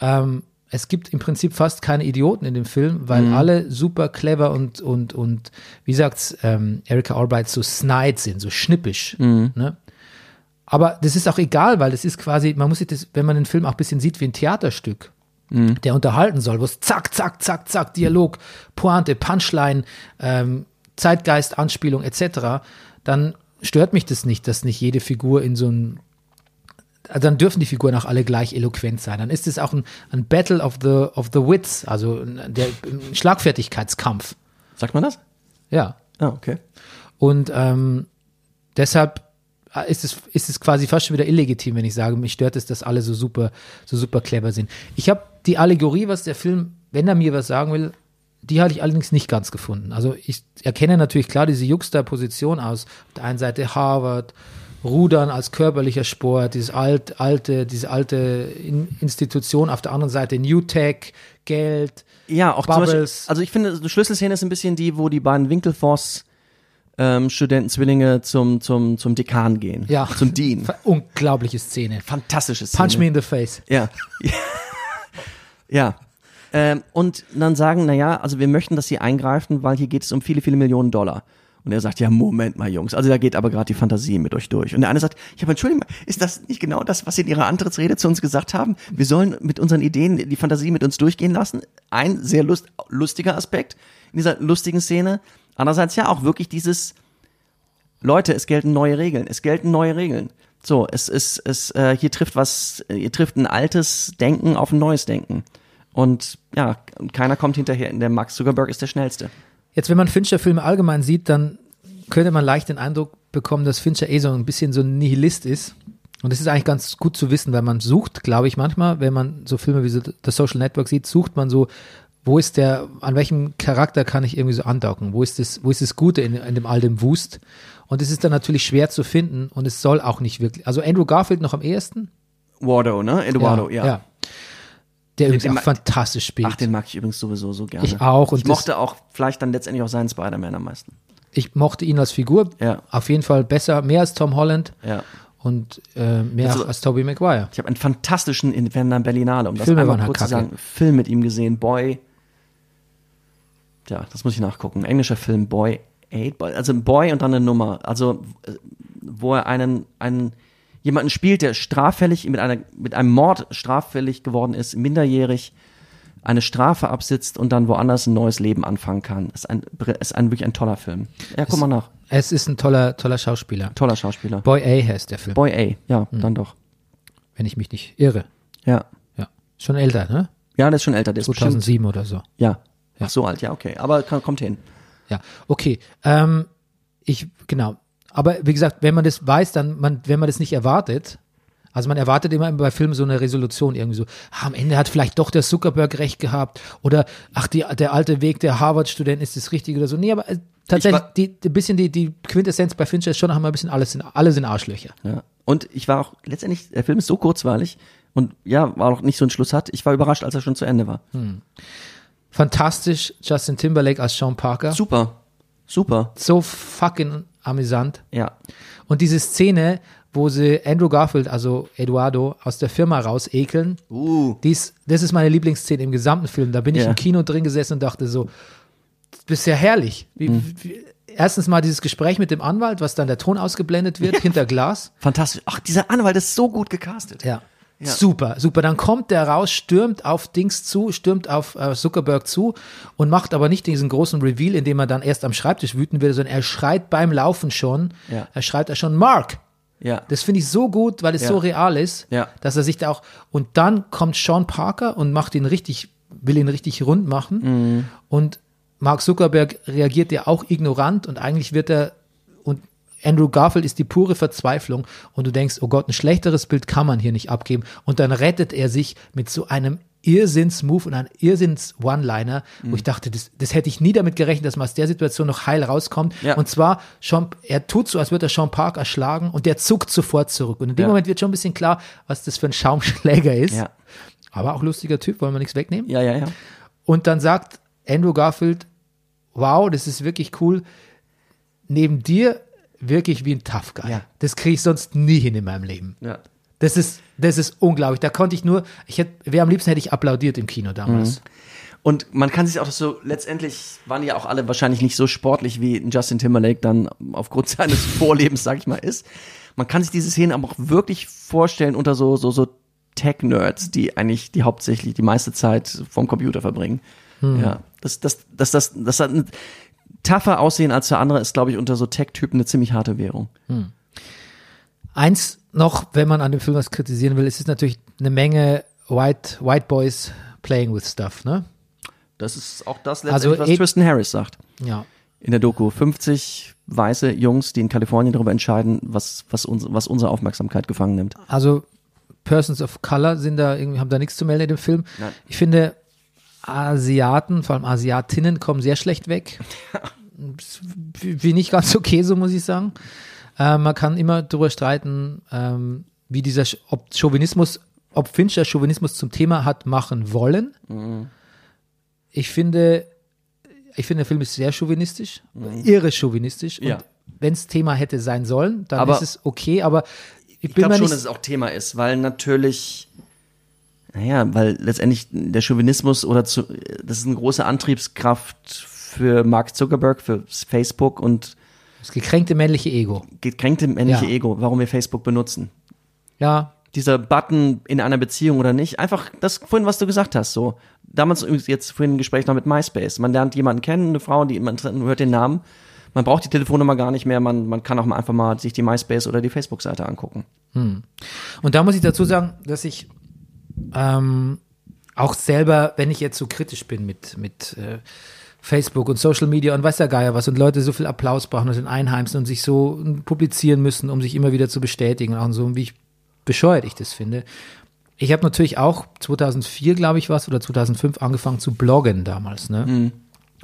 Ähm, es gibt im Prinzip fast keine Idioten in dem Film, weil alle super clever und, und, und wie sagt's ähm, Erika Albright, so snide sind, so schnippisch. Ne? Aber das ist auch egal, weil das ist quasi, man muss sich das, wenn man den Film auch ein bisschen sieht, wie ein Theaterstück, der unterhalten soll, wo es zack, zack, zack, zack, Dialog, Pointe, Punchline, ähm, Zeitgeist, Anspielung etc., dann stört mich das nicht, dass nicht jede Figur in so ein dann dürfen die Figuren auch alle gleich eloquent sein. Dann ist es auch ein, ein Battle of the, of the Wits, also ein- der Schlagfertigkeitskampf. Sagt man das? Ja. Ah, okay. Und ähm, deshalb ist es, ist es quasi fast schon wieder illegitim, wenn ich sage, mich stört es, dass alle so super, so super clever sind. Ich habe die Allegorie, was der Film, wenn er mir was sagen will, die hatte ich allerdings nicht ganz gefunden. Also ich erkenne natürlich klar diese Juxtaposition aus. Auf der einen Seite Harvard, Rudern als körperlicher Sport, dieses alt, alte, diese alte In Institution, auf der anderen Seite New Tech, Geld, Ja, auch zum Beispiel, Bubbles. also ich finde, die Schlüsselszene ist ein bisschen die, wo die beiden Winkelfoss ähm, Studenten, Zwillinge zum, zum, zum Dekan gehen. ja, Zum Dean. unglaubliche Szene. Fantastische Szene. Punch me in the face. Ja. ja. Ähm, und dann sagen, naja, also wir möchten, dass sie eingreifen, weil hier geht es um viele, viele Millionen Dollar. Und er sagt, ja, Moment mal, Jungs. Also da geht aber gerade die Fantasie mit euch durch. Und der eine sagt, ja, aber Entschuldigung, ist das nicht genau das, was Sie in Ihrer Antrittsrede zu uns gesagt haben? Wir sollen mit unseren Ideen die Fantasie mit uns durchgehen lassen. Ein sehr lust, lustiger Aspekt in dieser lustigen Szene. Andererseits ja auch wirklich dieses, Leute, es gelten neue Regeln. Es gelten neue Regeln. So, es ist, es, äh, hier trifft was, hier trifft ein altes Denken auf ein neues Denken. Und ja, keiner kommt hinterher. Der Mark Zuckerberg ist der schnellste. Jetzt, wenn man Fincher-Filme allgemein sieht, dann könnte man leicht den Eindruck bekommen, dass Fincher eh so ein bisschen so ein Nihilist ist. Und das ist eigentlich ganz gut zu wissen, weil man sucht, glaube ich, manchmal, wenn man so Filme wie so The Social Network sieht, sucht man so, wo ist der, an welchem Charakter kann ich irgendwie so andocken? Wo ist das, wo ist das Gute in, in dem all dem Wust? Und es ist dann natürlich schwer zu finden und es soll auch nicht wirklich. Also Andrew Garfield noch am ehesten. Wardo, ne? Eduardo, ja. ja. Der übrigens den auch fantastisch spielt. Ach, den mag ich übrigens sowieso so gerne. Ich auch, und ich das- mochte auch vielleicht dann letztendlich auch seinen Spider-Man am meisten. ich mochte ihn als Figur Ja. auf jeden Fall besser, mehr als Tom Holland Ja. und äh, mehr Also- als Tobey Maguire. Ich habe einen fantastischen Werner Berlinale, um das Filme einmal waren halt kurz zu kacke. sagen. Film mit ihm gesehen, Boy. Ja, das muss ich nachgucken. Englischer Film, Boy 8. Boy- Also Boy und dann eine Nummer. Also, äh, wo er einen, einen, jemanden spielt, der straffällig, mit einer, mit einem Mord straffällig geworden ist, minderjährig, eine Strafe absitzt und dann woanders ein neues Leben anfangen kann. Ist ein, ist ein wirklich ein toller Film. Ja, guck mal nach. Es ist ein toller, toller Schauspieler. Toller Schauspieler. Boy A heißt der Film, Boy A, ja, Hm. dann doch. wenn ich mich nicht irre. Ja. Ja. Schon älter, ne? Ja, der ist schon älter. Der ist bestimmt, 2007 oder so. ja. Ach, so alt, ja, okay. Aber kann, kommt hin. Ja, okay. Ähm, ich, genau. Aber wie gesagt, wenn man das weiß, dann, man, wenn man das nicht erwartet, also man erwartet immer bei Filmen so eine Resolution irgendwie so, ah, am Ende hat vielleicht doch der Zuckerberg recht gehabt oder ach, die, der alte Weg der Harvard-Studenten ist das Richtige oder so. Nee, aber äh, tatsächlich, die, die bisschen die, die Quintessenz bei Fincher ist schon noch mal ein bisschen alles sind, alle sind Arschlöcher. Ja. Und ich war auch, letztendlich, der Film ist so kurzweilig und ja, war auch nicht so einen Schluss hat. Ich war überrascht, als er schon zu Ende war. Fantastisch, Justin Timberlake als Sean Parker. Super. Super. So fucking amüsant. Ja. Und diese Szene, wo sie Andrew Garfield, also Eduardo, aus der Firma raus ekeln, Uh. dies, das ist meine Lieblingsszene im gesamten Film. Da bin ich Ja. im Kino drin gesessen und dachte so, das ist ja herrlich. Wie, Hm. wie, erstens mal dieses Gespräch mit dem Anwalt, was dann der Ton ausgeblendet wird, hinter Glas. Fantastisch. Ach, dieser Anwalt ist so gut gecastet. Ja. Super, super. Dann kommt der raus, stürmt auf Dings zu, stürmt auf äh, Zuckerberg zu und macht aber nicht diesen großen Reveal, indem er dann erst am Schreibtisch wüten wird, sondern er schreit beim Laufen schon, Ja. er schreit er schon, Mark! Ja. Das finde ich so gut, weil es Ja. so real ist, Ja. dass er sich da auch, und dann kommt Sean Parker und macht ihn richtig, will ihn richtig rund machen Mhm. und Mark Zuckerberg reagiert ja auch ignorant und eigentlich wird er, Andrew Garfield ist die pure Verzweiflung und du denkst, oh Gott, ein schlechteres Bild kann man hier nicht abgeben und dann rettet er sich mit so einem Irrsinns-Move und einem Irrsinns-One-Liner, Mhm. wo ich dachte, das, das hätte ich nie damit gerechnet, dass man aus der Situation noch heil rauskommt. Ja. Und zwar, Sean, er tut so, als würde er Sean Parker schlagen und der zuckt sofort zurück. Und in dem Ja. Moment wird schon ein bisschen klar, was das für ein Schaumschläger ist. Ja. Aber auch lustiger Typ, wollen wir nichts wegnehmen. Ja, ja, ja. Und dann sagt Andrew Garfield, wow, das ist wirklich cool. Neben dir wirklich wie ein Tough Guy. Ja. Das kriege ich sonst nie hin in meinem Leben. Ja. Das ist, das ist unglaublich. Da konnte ich nur, ich hätte, wer am liebsten hätte ich applaudiert im Kino damals. Und man kann sich auch so, letztendlich waren ja auch alle wahrscheinlich nicht so sportlich, wie Justin Timberlake dann aufgrund seines Vorlebens, sag ich mal, ist. Man kann sich diese Szenen aber auch wirklich vorstellen unter so, so, so Tech-Nerds, die eigentlich die hauptsächlich die meiste Zeit vom Computer verbringen. Ja. Das, das, das, das, das hat ein tougher aussehen als der andere, ist, glaube ich, unter so Tech-Typen eine ziemlich harte Währung. Eins noch, wenn man an dem Film was kritisieren will, ist es natürlich eine Menge White, White Boys playing with stuff, ne? Das ist auch das Also letztendlich, was eh- Tristan Harris sagt. Ja. in der Doku 50 weiße Jungs, die in Kalifornien darüber entscheiden, was, was, uns, was unsere Aufmerksamkeit gefangen nimmt. Also Persons of Color sind da irgendwie, haben da nichts zu melden in dem Film. Nein. Ich finde, Asiaten, vor allem Asiatinnen, kommen sehr schlecht weg. wie nicht ganz okay, so muss ich sagen. Äh, man kann immer darüber streiten, ähm, wie dieser, ob Chauvinismus, ob Fincher Chauvinismus zum Thema hat machen wollen. Ich finde, ich finde, der Film ist sehr chauvinistisch, irre chauvinistisch. Ja. Und wenn es Thema hätte sein sollen, dann Aber- ist es okay, aber ich Ich glaube schon, nicht dass es auch Thema ist, weil natürlich, naja, weil letztendlich der Chauvinismus oder zu, das ist eine große Antriebskraft für Mark Zuckerberg, für Facebook und das gekränkte männliche Ego. gekränkte männliche Ja. Ego, warum wir Facebook benutzen. Ja, Dieser Button in einer Beziehung oder nicht, einfach das vorhin, was du gesagt hast, so. Damals übrigens jetzt vorhin ein Gespräch noch mit MySpace. Man lernt jemanden kennen, eine Frau, die man hört den Namen. Man braucht die Telefonnummer gar nicht mehr, man, man kann auch mal einfach mal sich die MySpace oder die Facebook-Seite angucken. Und da muss ich dazu sagen, dass ich ähm, auch selber, wenn ich jetzt so kritisch bin mit, mit äh, Facebook und Social Media und weiß der Geier was und Leute so viel Applaus brauchen und den einheimsen und sich so publizieren müssen, um sich immer wieder zu bestätigen, auch so, wie ich bescheuert ich das finde. Ich habe natürlich auch 2004, glaube ich, was oder 2005 angefangen zu bloggen damals, ne?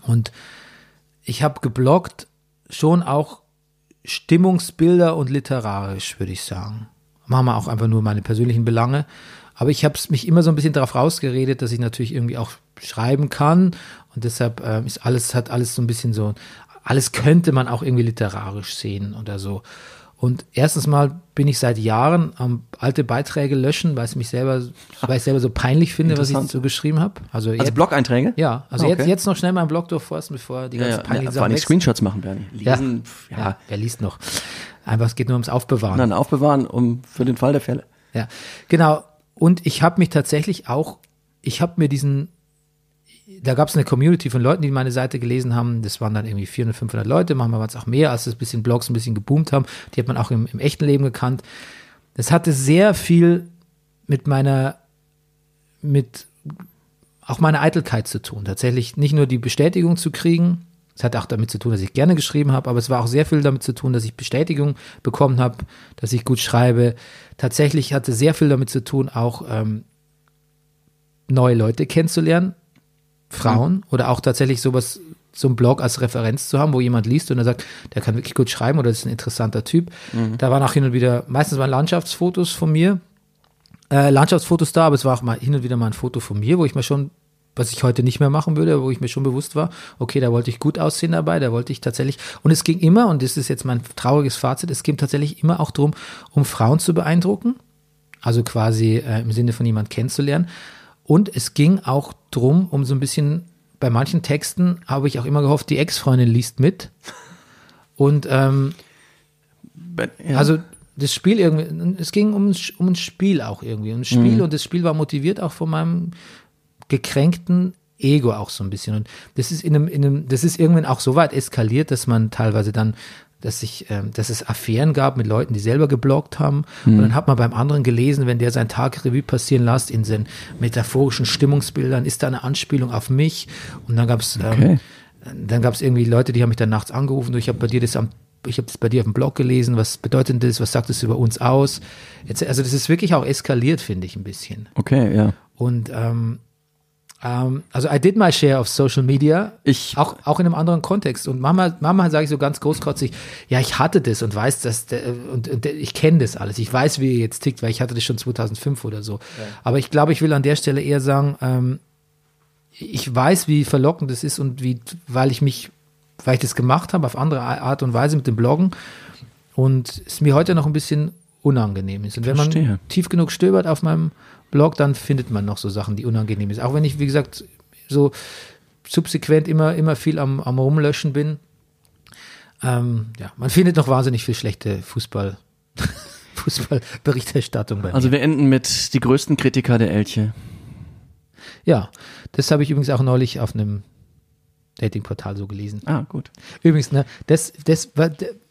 Und ich habe gebloggt schon auch Stimmungsbilder und literarisch, würde ich sagen. Machen wir auch einfach nur meine persönlichen Belange. Aber ich habe mich immer so ein bisschen darauf rausgeredet, dass ich natürlich irgendwie auch schreiben kann. Und deshalb ähm, ist alles, hat alles so ein bisschen so, alles könnte man auch irgendwie literarisch sehen oder so. Und erstens mal bin ich seit Jahren am alte Beiträge löschen, weil es mich selber, weil ich selber so peinlich finde, was ich so geschrieben habe. Also, Also jetzt, Blog-Einträge? ja, also Ah, jetzt, okay. jetzt noch schnell meinen Blog durchforsten, bevor die Ja, ganzen ja, peinlichen ja, vor Sachen allem weg sind. Screenshots machen, Bernie. Lesen, ja. Ja, wer liest noch? Einfach, es geht nur ums Aufbewahren. Dann aufbewahren, um für den Fall der Fälle. Ja, genau. Und ich habe mich tatsächlich auch, ich habe mir diesen, da gab es eine Community von Leuten, die meine Seite gelesen haben. Das waren dann irgendwie 400, 500 Leute. Manchmal waren es auch mehr, als das bisschen Blogs ein bisschen geboomt haben. Die hat man auch im, im echten Leben gekannt. Das hatte sehr viel mit meiner, mit auch meiner Eitelkeit zu tun. Tatsächlich nicht nur die Bestätigung zu kriegen, es hat auch damit zu tun, dass ich gerne geschrieben habe, aber es war auch sehr viel damit zu tun, dass ich Bestätigung bekommen habe, dass ich gut schreibe. Tatsächlich hatte sehr viel damit zu tun, auch ähm, neue Leute kennenzulernen, Frauen oder auch tatsächlich sowas, so einen Blog als Referenz zu haben, wo jemand liest und er sagt, der kann wirklich gut schreiben oder ist ein interessanter Typ. Da waren auch hin und wieder, meistens waren Landschaftsfotos von mir, äh, Landschaftsfotos da, aber es war auch mal hin und wieder mal ein Foto von mir, wo ich mir schon, was ich heute nicht mehr machen würde, wo ich mir schon bewusst war, okay, da wollte ich gut aussehen dabei, da wollte ich tatsächlich, und es ging immer, und das ist jetzt mein trauriges Fazit, es ging tatsächlich immer auch darum, um Frauen zu beeindrucken, also quasi äh, im Sinne von jemand kennenzulernen. Und es ging auch drum, um so ein bisschen, bei manchen Texten habe ich auch immer gehofft, die Ex-Freundin liest mit. Und ähm, Ja. also das Spiel irgendwie, es ging um, um ein Spiel auch irgendwie. Um ein Spiel und das Spiel war motiviert auch von meinem gekränkten Ego auch so ein bisschen. Und das ist in einem, in einem, das ist irgendwann auch so weit eskaliert, dass man teilweise dann, dass sich, ähm, dass es Affären gab mit Leuten, die selber geblockt haben. Und dann hat man beim anderen gelesen, wenn der sein Tag Revue passieren lässt in seinen metaphorischen Stimmungsbildern, ist da eine Anspielung auf mich. Und dann gab es ähm, Okay. dann gab es irgendwie Leute, die haben mich dann nachts angerufen, du, ich habe bei dir das am ich habe das bei dir auf dem Blog gelesen, was bedeutet das, was sagt es über uns aus? Jetzt, also das ist wirklich auch eskaliert, finde ich ein bisschen. okay, ja. Und ähm, ähm, also I did my share of Social Media, Ich- auch auch in einem anderen Kontext. Und Mama, Mama sage ich so ganz großkotzig, ja ich hatte das und weiß das und, und ich kenne das alles. Ich weiß, wie ihr jetzt tickt, weil ich hatte das schon 2005 oder so. Aber ich glaube, ich will an der Stelle eher sagen, ähm, ich weiß, wie verlockend das ist und wie, weil ich mich, weil ich das gemacht habe auf andere Art und Weise mit dem Bloggen und es mir heute noch ein bisschen unangenehm ist. Und wenn man tief genug stöbert auf meinem Blog, dann findet man noch so Sachen, die unangenehm sind. Auch wenn ich, wie gesagt, so subsequent immer, immer viel am, am Rumlöschen bin. Ähm, ja, man findet noch wahnsinnig viel schlechte Fußball, Fußballberichterstattung bei Also mir. wir enden mit die größten Kritiker der Elche. Ja, das habe ich übrigens auch neulich auf einem Datingportal so gelesen. Ah, gut. Übrigens, ne, das, das,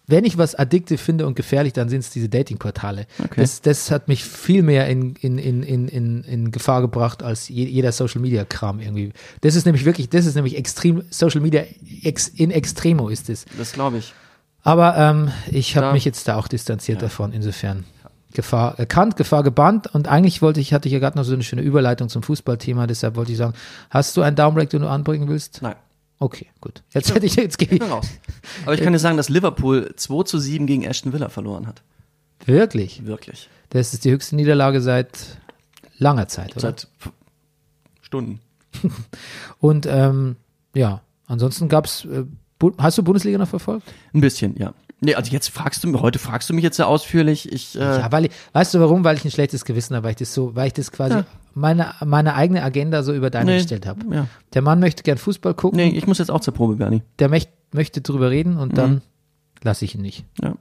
wenn ich was addiktiv finde und gefährlich, dann sind es diese Datingportale. Okay. Das, das hat mich viel mehr in, in, in, in, in, Gefahr gebracht als je, jeder Social Media Kram irgendwie. Das ist nämlich wirklich, das ist nämlich extrem, Social Media ex, in extremo ist es. Das glaube ich. Aber ähm, ich habe mich jetzt da auch distanziert davon, insofern. Gefahr erkannt, Gefahr gebannt und eigentlich wollte ich, hatte ich ja gerade noch so eine schöne Überleitung zum Fußballthema, deshalb wollte ich sagen, hast du einen Downbreak, den du anbringen willst? Nein. Okay, gut. Jetzt hätte ich, jetzt gebe Ich bin ich. raus. Aber ich kann dir sagen, dass Liverpool 2 zu 7 gegen Aston Villa verloren hat. Wirklich? Wirklich. Das ist die höchste Niederlage seit langer Zeit, oder? Seit Stunden. Und ähm, ja, ansonsten gab's. Äh, Bu- hast du Bundesliga noch verfolgt? Ein bisschen, ja. Nee, also jetzt fragst du mich, heute fragst du mich jetzt sehr ausführlich. Ich, äh, Ja, weil ich, weißt du warum? Weil ich ein schlechtes Gewissen habe, weil ich das so, weil ich das quasi Ja. Meine, meine eigene Agenda so über deine Nee, gestellt habe. ja. Der Mann möchte gern Fußball gucken, nee, ich muss jetzt auch zur Probe, Bernie. der möcht, möchte drüber reden und dann lasse ich ihn nicht. Ja.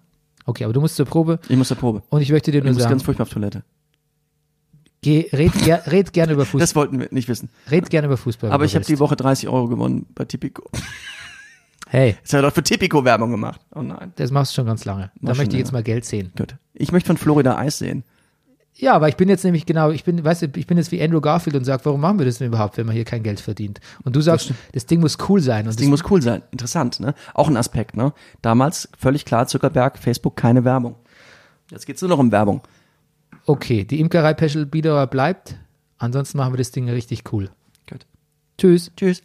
Okay, aber du musst zur Probe Ich muss zur Probe. und ich möchte dir nur sagen, ganz furchtbar auf Toilette. geh, red, ger, red gerne über Fußball. Das wollten wir nicht wissen. red gerne über Fußball. Aber ich du habe die. Woche 30 Euro gewonnen bei Tipico. Hey, Jetzt hat er doch für Tipico Werbung gemacht. Oh nein. das machst du schon ganz lange. Da Mach schon möchte ich jetzt mal Geld sehen. Gut. Ich möchte von Florida Eis sehen. Ja, aber ich bin jetzt nämlich genau, ich bin, weißt du, ich bin jetzt wie Andrew Garfield und sage, warum machen wir das denn überhaupt, wenn man hier kein Geld verdient? Und du sagst, das, Ding muss cool sein. Und Das Ding muss cool sein. Interessant, ne? Auch ein Aspekt, ne? Damals völlig klar, Zuckerberg, Facebook, keine Werbung. Jetzt geht's nur noch um Werbung. okay, die Imkerei Peschel Biederer bleibt. Ansonsten machen wir das Ding richtig cool. Gut. Tschüss. Tschüss.